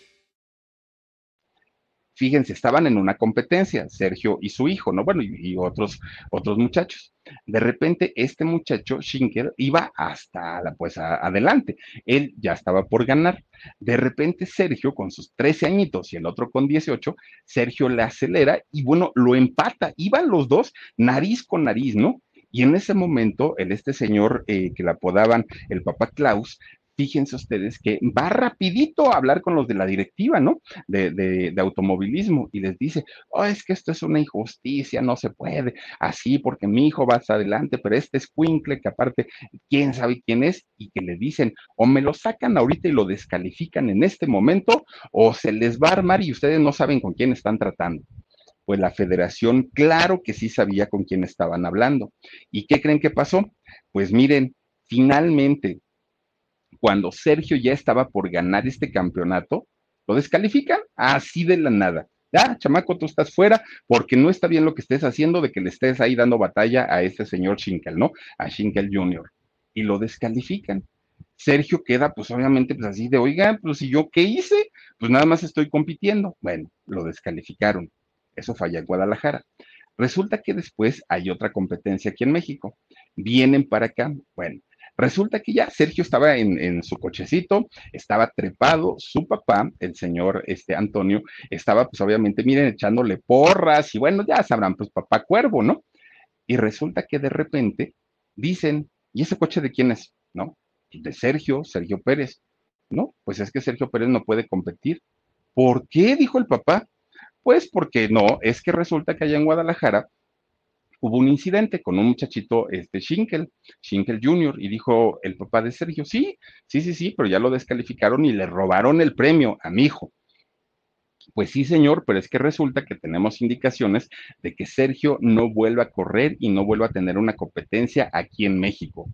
Fíjense, estaban en una competencia, Sergio y su hijo, ¿no? Bueno, y, otros, otros muchachos. De repente, este muchacho, Schinker, iba hasta, la, pues, adelante. Él ya estaba por ganar. De repente, Sergio, con sus 13 añitos y el otro con 18, Sergio le acelera y, bueno, lo empata. Iban los dos nariz con nariz, ¿no? Y en ese momento, el, este señor eh, que le apodaban el papá Klaus, fíjense ustedes que va rapidito a hablar con los de la directiva, ¿no? De, de, automovilismo y les dice, oh, es que esto es una injusticia, no se puede, así porque mi hijo va hacia adelante, pero este es Quincle, que aparte, quién sabe quién es, y que le dicen, o me lo sacan ahorita y lo descalifican en este momento, o se les va a armar y ustedes no saben con quién están tratando pues la federación, claro que sí sabía con quién estaban hablando. ¿Y qué creen que pasó? Pues miren, finalmente, cuando Sergio ya estaba por ganar este campeonato, lo descalifican así de la nada. Ya, chamaco, tú estás fuera porque no está bien lo que estés haciendo de que le estés ahí dando batalla a este señor Schinkel, ¿no? A Schinkel Jr. Y lo descalifican. Sergio queda, pues obviamente, pues así de, oiga, pues si yo qué hice, pues nada más estoy compitiendo. Bueno, lo descalificaron. Eso falla en Guadalajara. Resulta que después hay otra competencia aquí en México. Vienen para acá. Bueno, Resulta que ya Sergio estaba en, su cochecito, estaba trepado, su papá, el señor este, Antonio, estaba pues obviamente, miren, echándole porras y bueno, ya sabrán, pues papá cuervo, ¿no? Y resulta que de repente dicen, ¿y ese coche de quién es? ¿No? De Sergio, Sergio Pérez. No, pues es que Sergio Pérez no puede competir. ¿Por qué? Dijo el papá. Pues porque no, es que resulta que allá en Guadalajara hubo un incidente con un muchachito, este Schinkel, Schinkel Jr., y dijo el papá de Sergio, sí, sí, sí, sí, pero ya lo descalificaron y le robaron el premio a mi hijo. Pues sí, señor, pero es que resulta que tenemos indicaciones de que Sergio no vuelva a correr y no vuelva a tener una competencia aquí en México.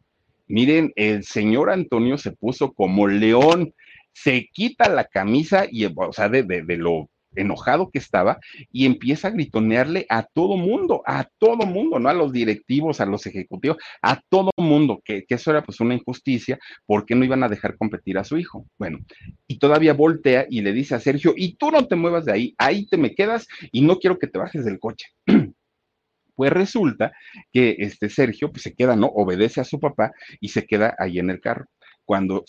Miren, el señor Antonio se puso como león, se quita la camisa y, o sea, de, de, lo enojado que estaba y empieza a gritonearle a todo mundo, a todo mundo, no a los directivos, a los ejecutivos, a todo mundo, que, eso era pues una injusticia, porque no iban a dejar competir a su hijo. Bueno, y todavía voltea y le dice a Sergio, y tú no te muevas de ahí, ahí te me quedas y no quiero que te bajes del coche. Pues resulta que este Sergio pues se queda, ¿no? Obedece a su papá y se queda ahí en el carro cuando,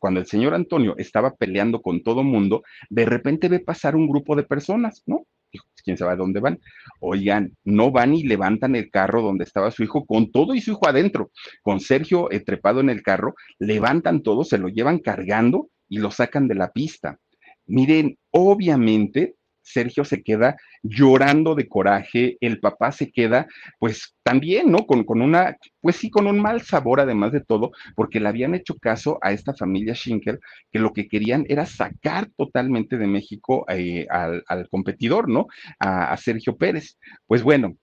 cuando el señor Antonio estaba peleando con todo mundo, de repente ve pasar un grupo de personas, ¿no? Pues, quién sabe dónde van. Oigan, no van y levantan el carro donde estaba su hijo, con todo y su hijo adentro, con Sergio eh, trepado en el carro, levantan todo, se lo llevan cargando y lo sacan de la pista. Miren, obviamente Sergio se queda llorando de coraje, el papá se queda, pues también, ¿no? Con, con, una, pues sí, con un mal sabor además de todo, porque le habían hecho caso a esta familia Schinkel, que lo que querían era sacar totalmente de México eh, al, competidor, ¿no? A, Sergio Pérez. Pues bueno,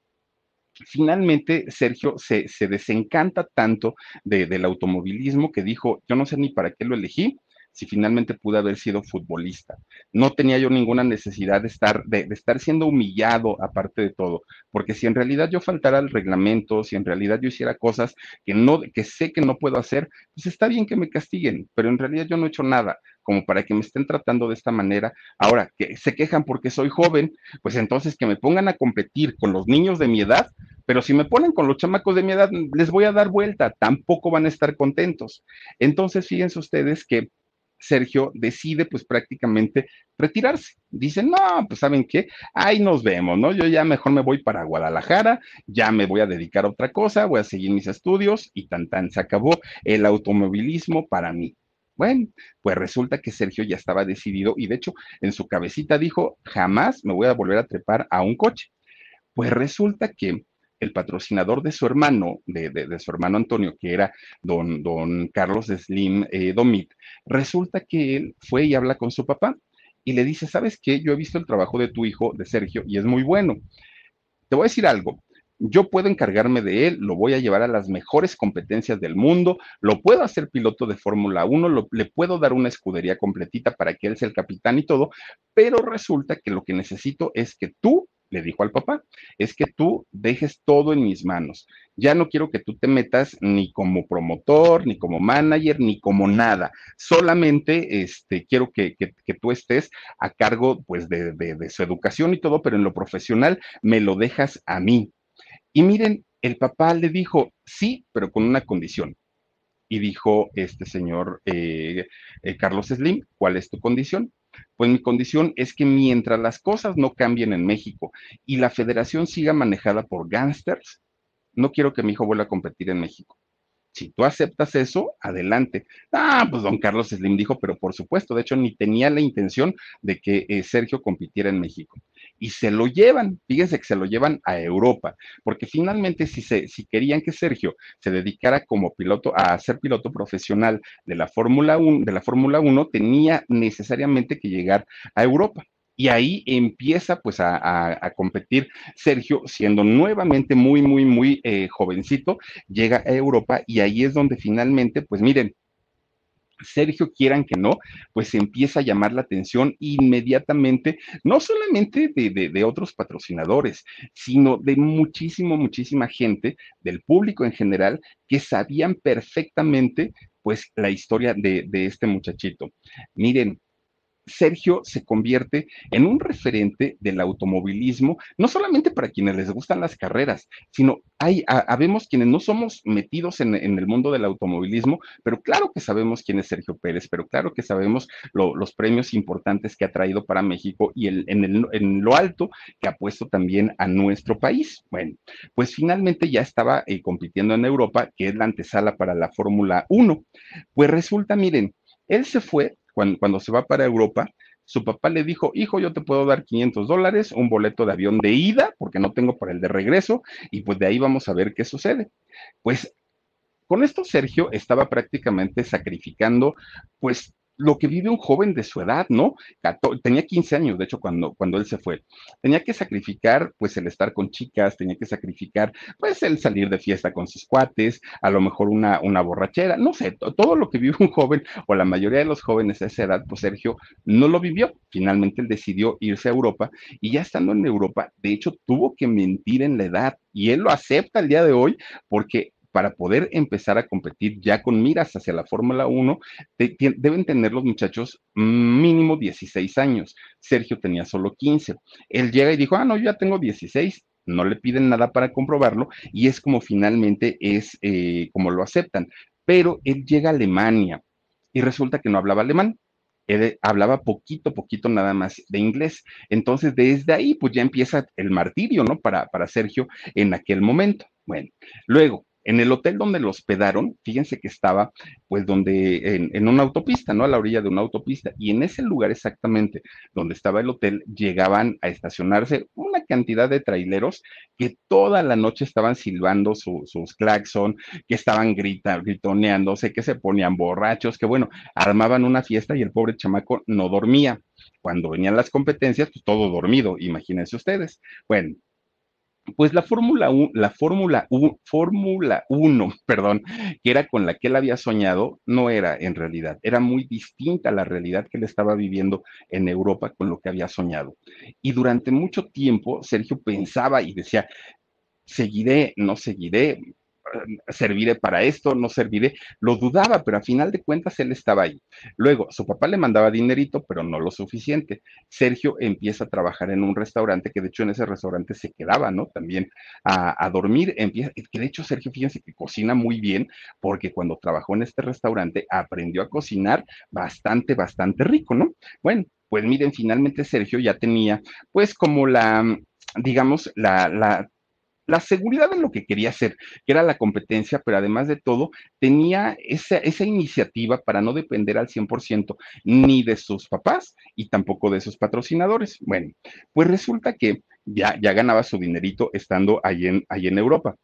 finalmente Sergio se, desencanta tanto del automovilismo que dijo, yo no sé ni para qué lo elegí, si finalmente pude haber sido futbolista. No tenía yo ninguna necesidad de estar, de, estar siendo humillado aparte de todo, porque si en realidad yo faltara al reglamento, si en realidad yo hiciera cosas que no, que sé que no puedo hacer, pues está bien que me castiguen, pero en realidad yo no he hecho nada como para que me estén tratando de esta manera. Ahora, que se quejan porque soy joven, pues entonces que me pongan a competir con los niños de mi edad, pero si me ponen con los chamacos de mi edad, les voy a dar vuelta, tampoco van a estar contentos. Entonces, fíjense ustedes que Sergio decide pues prácticamente retirarse. Dice, no, pues saben qué, ahí nos vemos, ¿no? Yo ya mejor me voy para Guadalajara, ya me voy a dedicar a otra cosa, voy a seguir mis estudios y tan tan se acabó el automovilismo para mí. Bueno, pues resulta que Sergio ya estaba decidido y de hecho en su cabecita dijo, jamás me voy a volver a trepar a un coche. Pues resulta que el patrocinador de su hermano, de, su hermano Antonio, que era don, don Carlos Slim eh, Domit, resulta que él fue y habla con su papá y le dice, ¿sabes qué? Yo he visto el trabajo de tu hijo, de Sergio, y es muy bueno. Te voy a decir algo. Yo puedo encargarme de él, lo voy a llevar a las mejores competencias del mundo, lo puedo hacer piloto de Fórmula 1, le puedo dar una escudería completita para que él sea el capitán y todo, pero resulta que lo que necesito es que tú le dijo al papá, es que tú dejes todo en mis manos. Ya no quiero que tú te metas ni como promotor, ni como manager, ni como nada. Solamente este, quiero que, tú estés a cargo pues, de, de su educación y todo, pero en lo profesional me lo dejas a mí. Y miren, el papá le dijo, sí, pero con una condición. Y dijo este señor eh, eh, Carlos Slim, ¿cuál es tu condición? Pues mi condición es que mientras las cosas no cambien en México y la federación siga manejada por gángsters, no quiero que mi hijo vuelva a competir en México. Si tú aceptas eso, adelante. Ah, pues don Carlos Slim dijo, pero por supuesto, de hecho, ni tenía la intención de que eh, Sergio compitiera en México. Y se lo llevan, fíjense que se lo llevan a Europa, porque finalmente si, se, si querían que Sergio se dedicara como piloto a ser piloto profesional de la Fórmula 1, de la Fórmula 1, tenía necesariamente que llegar a Europa. Y ahí empieza pues a, competir Sergio, siendo nuevamente muy, muy, muy eh, jovencito, llega a Europa y ahí es donde finalmente, pues miren, Sergio, quieran que no, pues empieza a llamar la atención inmediatamente, no solamente de, de, otros patrocinadores, sino de muchísimo, muchísima gente, del público en general, que sabían perfectamente, pues, la historia de, de este muchachito. Miren, Sergio se convierte en un referente del automovilismo, no solamente para quienes les gustan las carreras, sino hay, habemos quienes no somos metidos en, el mundo del automovilismo, pero claro que sabemos quién es Sergio Pérez, pero claro que sabemos los premios importantes que ha traído para México y en, lo alto que ha puesto también a nuestro país. Bueno, pues finalmente ya estaba eh, compitiendo en Europa, que es la antesala para la Fórmula 1. Pues resulta, miren, él se fue cuando, se va para Europa, su papá le dijo, hijo, yo te puedo dar 500 dólares, un boleto de avión de ida, porque no tengo para el de regreso, y pues de ahí vamos a ver qué sucede. Pues con esto Sergio estaba prácticamente sacrificando, pues lo que vive un joven de su edad, ¿no? Tenía 15 años, de hecho, cuando, cuando él se fue. Tenía que sacrificar, pues, el estar con chicas, tenía que sacrificar, pues, el salir de fiesta con sus cuates, a lo mejor una, una borrachera, no sé, todo lo que vive un joven o la mayoría de los jóvenes a esa edad, pues Sergio no lo vivió. Finalmente él decidió irse a Europa y ya estando en Europa, de hecho, tuvo que mentir en la edad y él lo acepta el día de hoy porque para poder empezar a competir ya con miras hacia la Fórmula 1, deben tener los muchachos mínimo 16 años. Sergio tenía solo 15. Él llega y dijo, ah, no, yo ya tengo 16, no le piden nada para comprobarlo y es como finalmente es eh, como lo aceptan. Pero él llega a Alemania y resulta que no hablaba alemán. Él hablaba poquito, poquito nada más de inglés. Entonces, desde ahí, pues ya empieza el martirio, ¿no? Para, para Sergio en aquel momento. Bueno, luego, en el hotel donde lo hospedaron, fíjense que estaba, pues, donde, en, en, una autopista, ¿no? A la orilla de una autopista. Y en ese lugar exactamente donde estaba el hotel, llegaban a estacionarse una cantidad de traileros que toda la noche estaban silbando sus claxon, que estaban grita, gritoneándose, que se ponían borrachos, que bueno, armaban una fiesta y el pobre chamaco no dormía. Cuando venían las competencias, pues todo dormido, imagínense ustedes. Bueno, pues la Fórmula 1, la Fórmula 1, Fórmula 1, perdón, que era con la que él había soñado, no era en realidad, era muy distinta a la realidad que él estaba viviendo en Europa con lo que había soñado. Y durante mucho tiempo Sergio pensaba y decía, seguiré, no seguiré, serviré para esto, no serviré. Lo dudaba, pero a final de cuentas él estaba ahí. Luego, su papá le mandaba dinerito, pero no lo suficiente. Sergio empieza a trabajar en un restaurante, que de hecho en ese restaurante se quedaba, ¿no? También a, dormir. Empieza, que de hecho Sergio, fíjense que cocina muy bien, porque cuando trabajó en este restaurante aprendió a cocinar bastante, bastante rico, ¿no? Bueno, pues miren, finalmente Sergio ya tenía, pues como la, digamos, la, la la seguridad en lo que quería hacer, que era la competencia, pero además de todo, tenía esa, esa iniciativa para no depender al 100% ni de sus papás y tampoco de sus patrocinadores. Bueno, pues resulta que ya, ya ganaba su dinerito estando ahí en, ahí en Europa.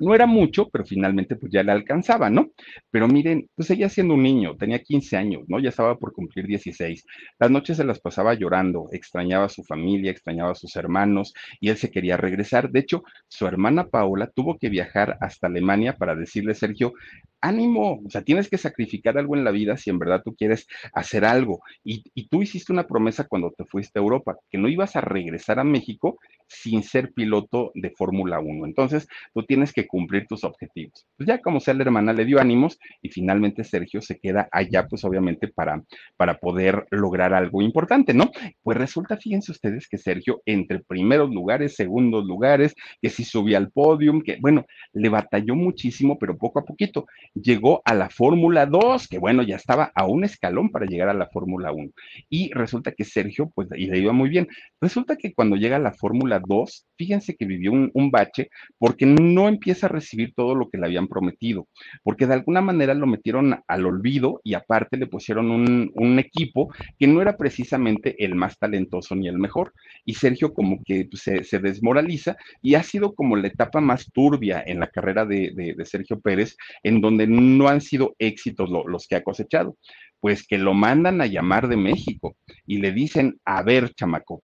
No era mucho, pero finalmente pues ya le alcanzaba, ¿no? Pero miren, pues ella siendo un niño, tenía 15 años, ¿no? Ya estaba por cumplir 16. Las noches se las pasaba llorando, extrañaba a su familia, extrañaba a sus hermanos y él se quería regresar. De hecho, su hermana Paola tuvo que viajar hasta Alemania para decirle, Sergio, ánimo, o sea, tienes que sacrificar algo en la vida si en verdad tú quieres hacer algo. Y, tú hiciste una promesa cuando te fuiste a Europa, que no ibas a regresar a México sin ser piloto de Fórmula 1. Entonces, tú tienes que cumplir tus objetivos. Pues ya como sea, la hermana le dio ánimos y finalmente Sergio se queda allá, pues obviamente para, para poder lograr algo importante, ¿no? Pues resulta, fíjense ustedes que Sergio entre primeros lugares, segundos lugares, que sí subía al podium, que bueno, le batalló muchísimo, pero poco a poquito llegó a la Fórmula 2, que bueno, ya estaba a un escalón para llegar a la Fórmula 1. Y resulta que Sergio, pues, y le iba muy bien. Resulta que cuando llega a la Fórmula Fórmula 2, fíjense que vivió un, bache porque no empieza a recibir todo lo que le habían prometido, porque de alguna manera lo metieron al olvido y aparte le pusieron un, equipo que no era precisamente el más talentoso ni el mejor. Y Sergio como que pues, se, desmoraliza y ha sido como la etapa más turbia en la carrera de, Sergio Pérez, en donde no han sido éxitos los que ha cosechado pues que lo mandan a llamar de México y le dicen, a ver, chamaco.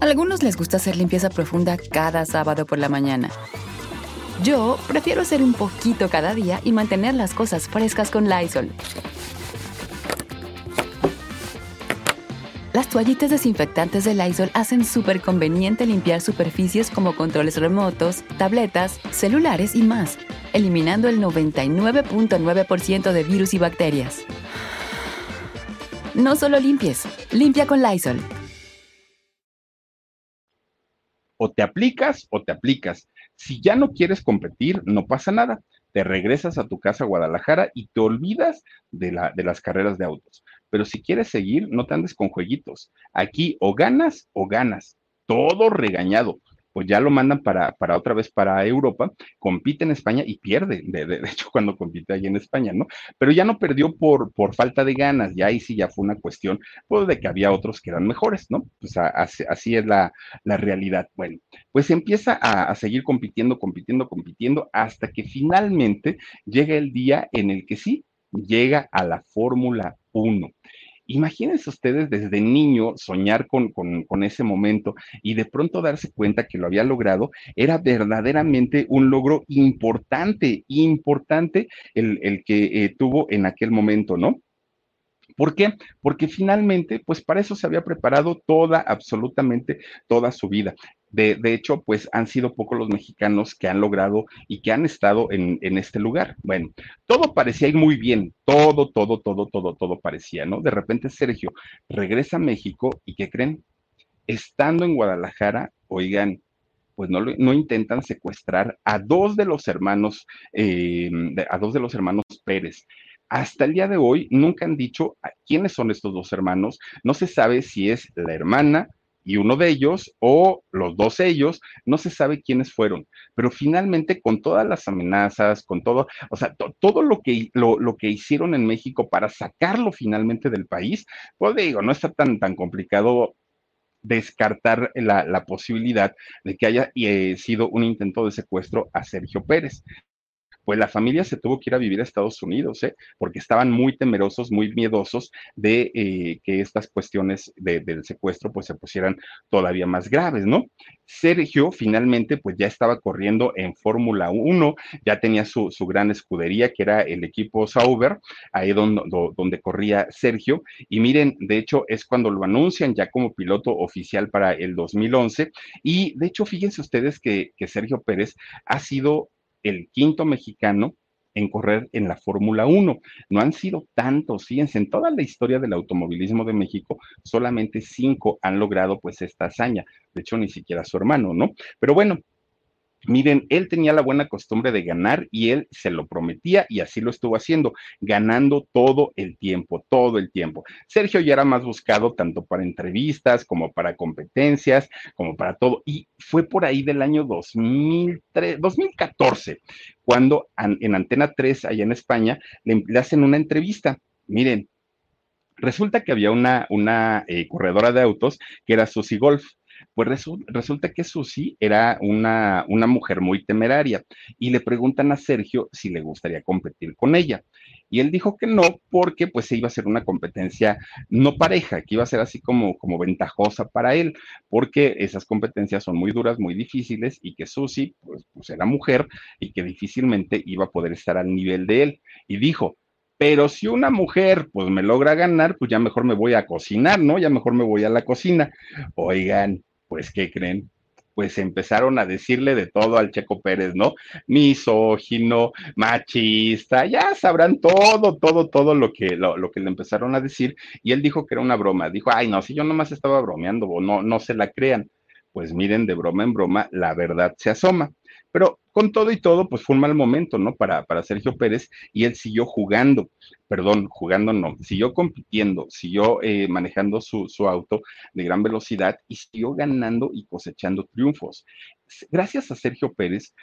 Algunos les gusta hacer limpieza profunda cada sábado por la mañana. Yo prefiero hacer un poquito cada día y mantener las cosas frescas con Lysol. Las toallitas desinfectantes de Lysol hacen súper conveniente limpiar superficies como controles remotos, tabletas, celulares y más, eliminando el 99.9% de virus y bacterias. No solo limpies, limpia con Lysol. O te aplicas o te aplicas. Si ya no quieres competir, no pasa nada. Te regresas a tu casa a Guadalajara y te olvidas de, la, de las carreras de autos. Pero si quieres seguir, no te andes con jueguitos. Aquí o ganas o ganas. Todo regañado pues ya lo mandan para, para otra vez para Europa, compite en España y pierde, de, hecho, cuando compite ahí en España, ¿no? Pero ya no perdió por, por falta de ganas, ya ahí sí ya fue una cuestión, pues, de que había otros que eran mejores, ¿no? Pues así, así es la, la, realidad. Bueno, pues empieza a, a seguir compitiendo, compitiendo, compitiendo, hasta que finalmente llega el día en el que sí, llega a la Fórmula 1. Imagínense ustedes desde niño soñar con, ese momento y de pronto darse cuenta que lo había logrado, era verdaderamente un logro importante, importante el, que eh, tuvo en aquel momento, ¿no? ¿Por qué? Porque finalmente, pues para eso se había preparado toda, absolutamente toda su vida. De, hecho, pues han sido pocos los mexicanos que han logrado y que han estado en, en, este lugar. Bueno, todo parecía ir muy bien, todo, todo, todo, todo, todo parecía, ¿no? De repente Sergio regresa a México y ¿qué creen? Estando en Guadalajara, oigan, pues no, no intentan secuestrar a dos de los hermanos, eh, a dos de los hermanos Pérez hasta el día de hoy nunca han dicho quiénes son estos dos hermanos. No se sabe si es la hermana y uno de ellos o los dos ellos, no se sabe quiénes fueron. Pero finalmente con todas las amenazas, con todo, o sea, todo lo que, lo, que hicieron en México para sacarlo finalmente del país, pues digo, no está tan, tan complicado descartar la, posibilidad de que haya eh, sido un intento de secuestro a Sergio Pérez pues la familia se tuvo que ir a vivir a Estados Unidos, ¿eh? porque estaban muy temerosos, muy miedosos de eh, que estas cuestiones del secuestro pues se pusieran todavía más graves, ¿no? Sergio finalmente pues ya estaba corriendo en Fórmula 1, ya tenía su, gran escudería que era el equipo Sauber, ahí donde, donde corría Sergio, y miren, de hecho es cuando lo anuncian ya como piloto oficial para el 2011, y de hecho fíjense ustedes que, que Sergio Pérez ha sido el quinto mexicano en correr en la Fórmula 1. No han sido tantos, fíjense, en toda la historia del automovilismo de México, solamente cinco han logrado pues esta hazaña. De hecho, ni siquiera su hermano, ¿no? Pero bueno, Miren, él tenía la buena costumbre de ganar y él se lo prometía y así lo estuvo haciendo, ganando todo el tiempo, todo el tiempo. Sergio ya era más buscado tanto para entrevistas como para competencias, como para todo. Y fue por ahí del año 2003, 2014, cuando en Antena 3, allá en España, le, hacen una entrevista. Miren, resulta que había una, una eh, corredora de autos que era Susi Golf pues resulta que Susi era una, una mujer muy temeraria y le preguntan a Sergio si le gustaría competir con ella. Y él dijo que no, porque pues se iba a ser una competencia no pareja, que iba a ser así como, como ventajosa para él, porque esas competencias son muy duras, muy difíciles, y que Susi pues, pues era mujer y que difícilmente iba a poder estar al nivel de él. Y dijo, pero si una mujer pues me logra ganar, pues ya mejor me voy a cocinar, ¿no? Ya mejor me voy a la cocina. Oigan, pues ¿qué creen? Pues empezaron a decirle de todo al Checo Pérez, ¿no? Misógino, machista, ya sabrán todo, todo, todo lo que, lo, que le empezaron a decir. Y él dijo que era una broma. Dijo, ay, no, si yo nomás estaba bromeando, no, no se la crean. Pues miren, de broma en broma, la verdad se asoma. Pero con todo y todo, pues fue un mal momento, ¿no? Para, para Sergio Pérez y él siguió jugando, perdón, jugando no, siguió compitiendo, siguió eh, manejando su, su auto de gran velocidad y siguió ganando y cosechando triunfos. Gracias a Sergio Pérez,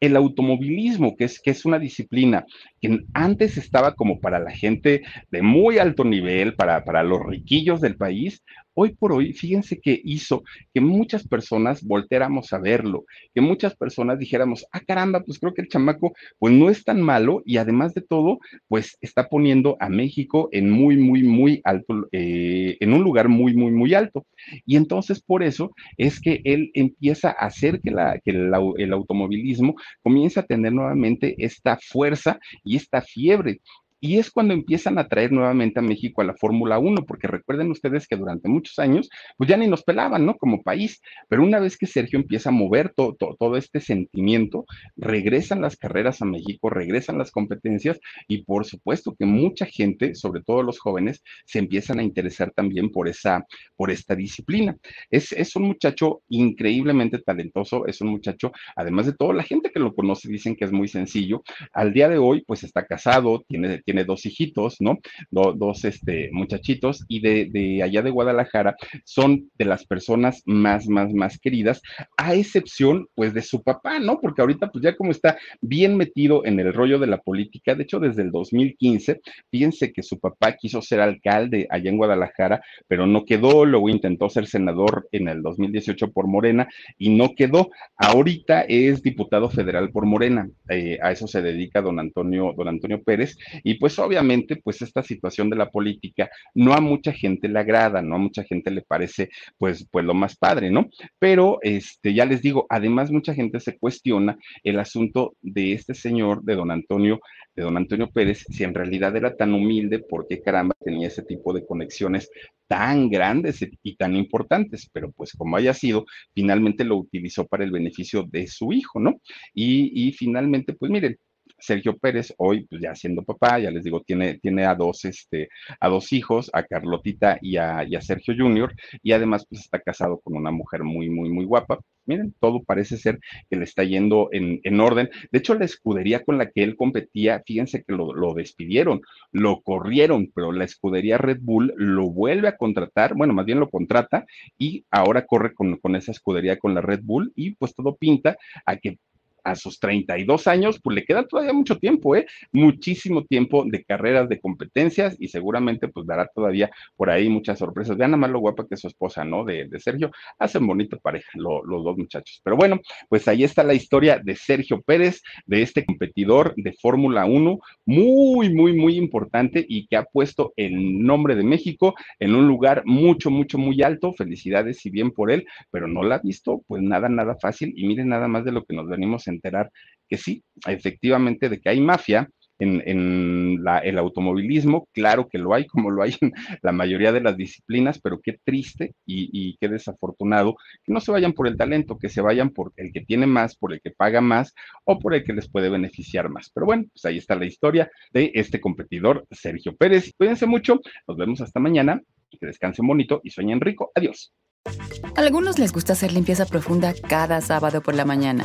el automovilismo, que es, que es una disciplina que antes estaba como para la gente de muy alto nivel, para, para los riquillos del país, hoy por hoy, fíjense que hizo que muchas personas volteáramos a verlo, que muchas personas dijéramos, ah, caramba, pues creo que el chamaco, pues no es tan malo y además de todo, pues está poniendo a México en muy, muy, muy alto, eh, en un lugar muy, muy, muy alto. Y entonces por eso es que él empieza a hacer que, la, que el, el automovilismo comience a tener nuevamente esta fuerza y esta fiebre. Y es cuando empiezan a traer nuevamente a México a la Fórmula 1, porque recuerden ustedes que durante muchos años, pues ya ni nos pelaban, ¿no? Como país. Pero una vez que Sergio empieza a mover todo, este sentimiento, regresan las carreras a México, regresan las competencias y por supuesto que mucha gente, sobre todo los jóvenes, se empiezan a interesar también por esa, por esta disciplina. Es, es un muchacho increíblemente talentoso, es un muchacho, además de todo, la gente que lo conoce dicen que es muy sencillo. Al día de hoy, pues está casado, tiene tiene dos hijitos, ¿no? dos este, muchachitos, y de, allá de Guadalajara son de las personas más, más, más queridas, a excepción, pues, de su papá, ¿no? Porque ahorita, pues, ya como está bien metido en el rollo de la política, de hecho, desde el 2015, fíjense que su papá quiso ser alcalde allá en Guadalajara, pero no quedó, luego intentó ser senador en el 2018 por Morena y no quedó. Ahorita es diputado federal por Morena, eh, a eso se dedica don Antonio, don Antonio Pérez, y pues obviamente, pues esta situación de la política no a mucha gente le agrada, no a mucha gente le parece pues, pues lo más padre, ¿no? Pero este, ya les digo, además mucha gente se cuestiona el asunto de este señor, de don Antonio, de don Antonio Pérez, si en realidad era tan humilde, ¿por qué caramba tenía ese tipo de conexiones tan grandes y tan importantes? Pero pues como haya sido, finalmente lo utilizó para el beneficio de su hijo, ¿no? Y, y finalmente, pues miren, Sergio Pérez, hoy pues ya siendo papá, ya les digo, tiene, tiene a dos, este, a dos hijos, a Carlotita y a, Sergio Junior, y además pues está casado con una mujer muy, muy, muy guapa. Miren, todo parece ser que le está yendo en, orden. De hecho, la escudería con la que él competía, fíjense que lo, lo despidieron, lo corrieron, pero la escudería Red Bull lo vuelve a contratar, bueno, más bien lo contrata y ahora corre con, con esa escudería con la Red Bull y pues todo pinta a que a sus 32 años, pues le queda todavía mucho tiempo, ¿eh? Muchísimo tiempo de carreras, de competencias y seguramente pues dará todavía por ahí muchas sorpresas. Vean nada más lo guapa que es su esposa, ¿no? De, Sergio. Hacen bonita pareja los dos muchachos. Pero bueno, pues ahí está la historia de Sergio Pérez, de este competidor de Fórmula 1, muy, muy, muy importante y que ha puesto el nombre de México en un lugar mucho, mucho, muy alto. Felicidades y bien por él, pero no la ha visto pues nada, nada fácil. Y miren nada más de lo que nos venimos enterar que sí, efectivamente, de que hay mafia en, el automovilismo, claro que lo hay, como lo hay en la mayoría de las disciplinas, pero qué triste y, qué desafortunado que no se vayan por el talento, que se vayan por el que tiene más, por el que paga más o por el que les puede beneficiar más. Pero bueno, pues ahí está la historia de este competidor, Sergio Pérez. Cuídense mucho, nos vemos hasta mañana, que descansen bonito y sueñen rico. Adiós. A algunos les gusta hacer limpieza profunda cada sábado por la mañana.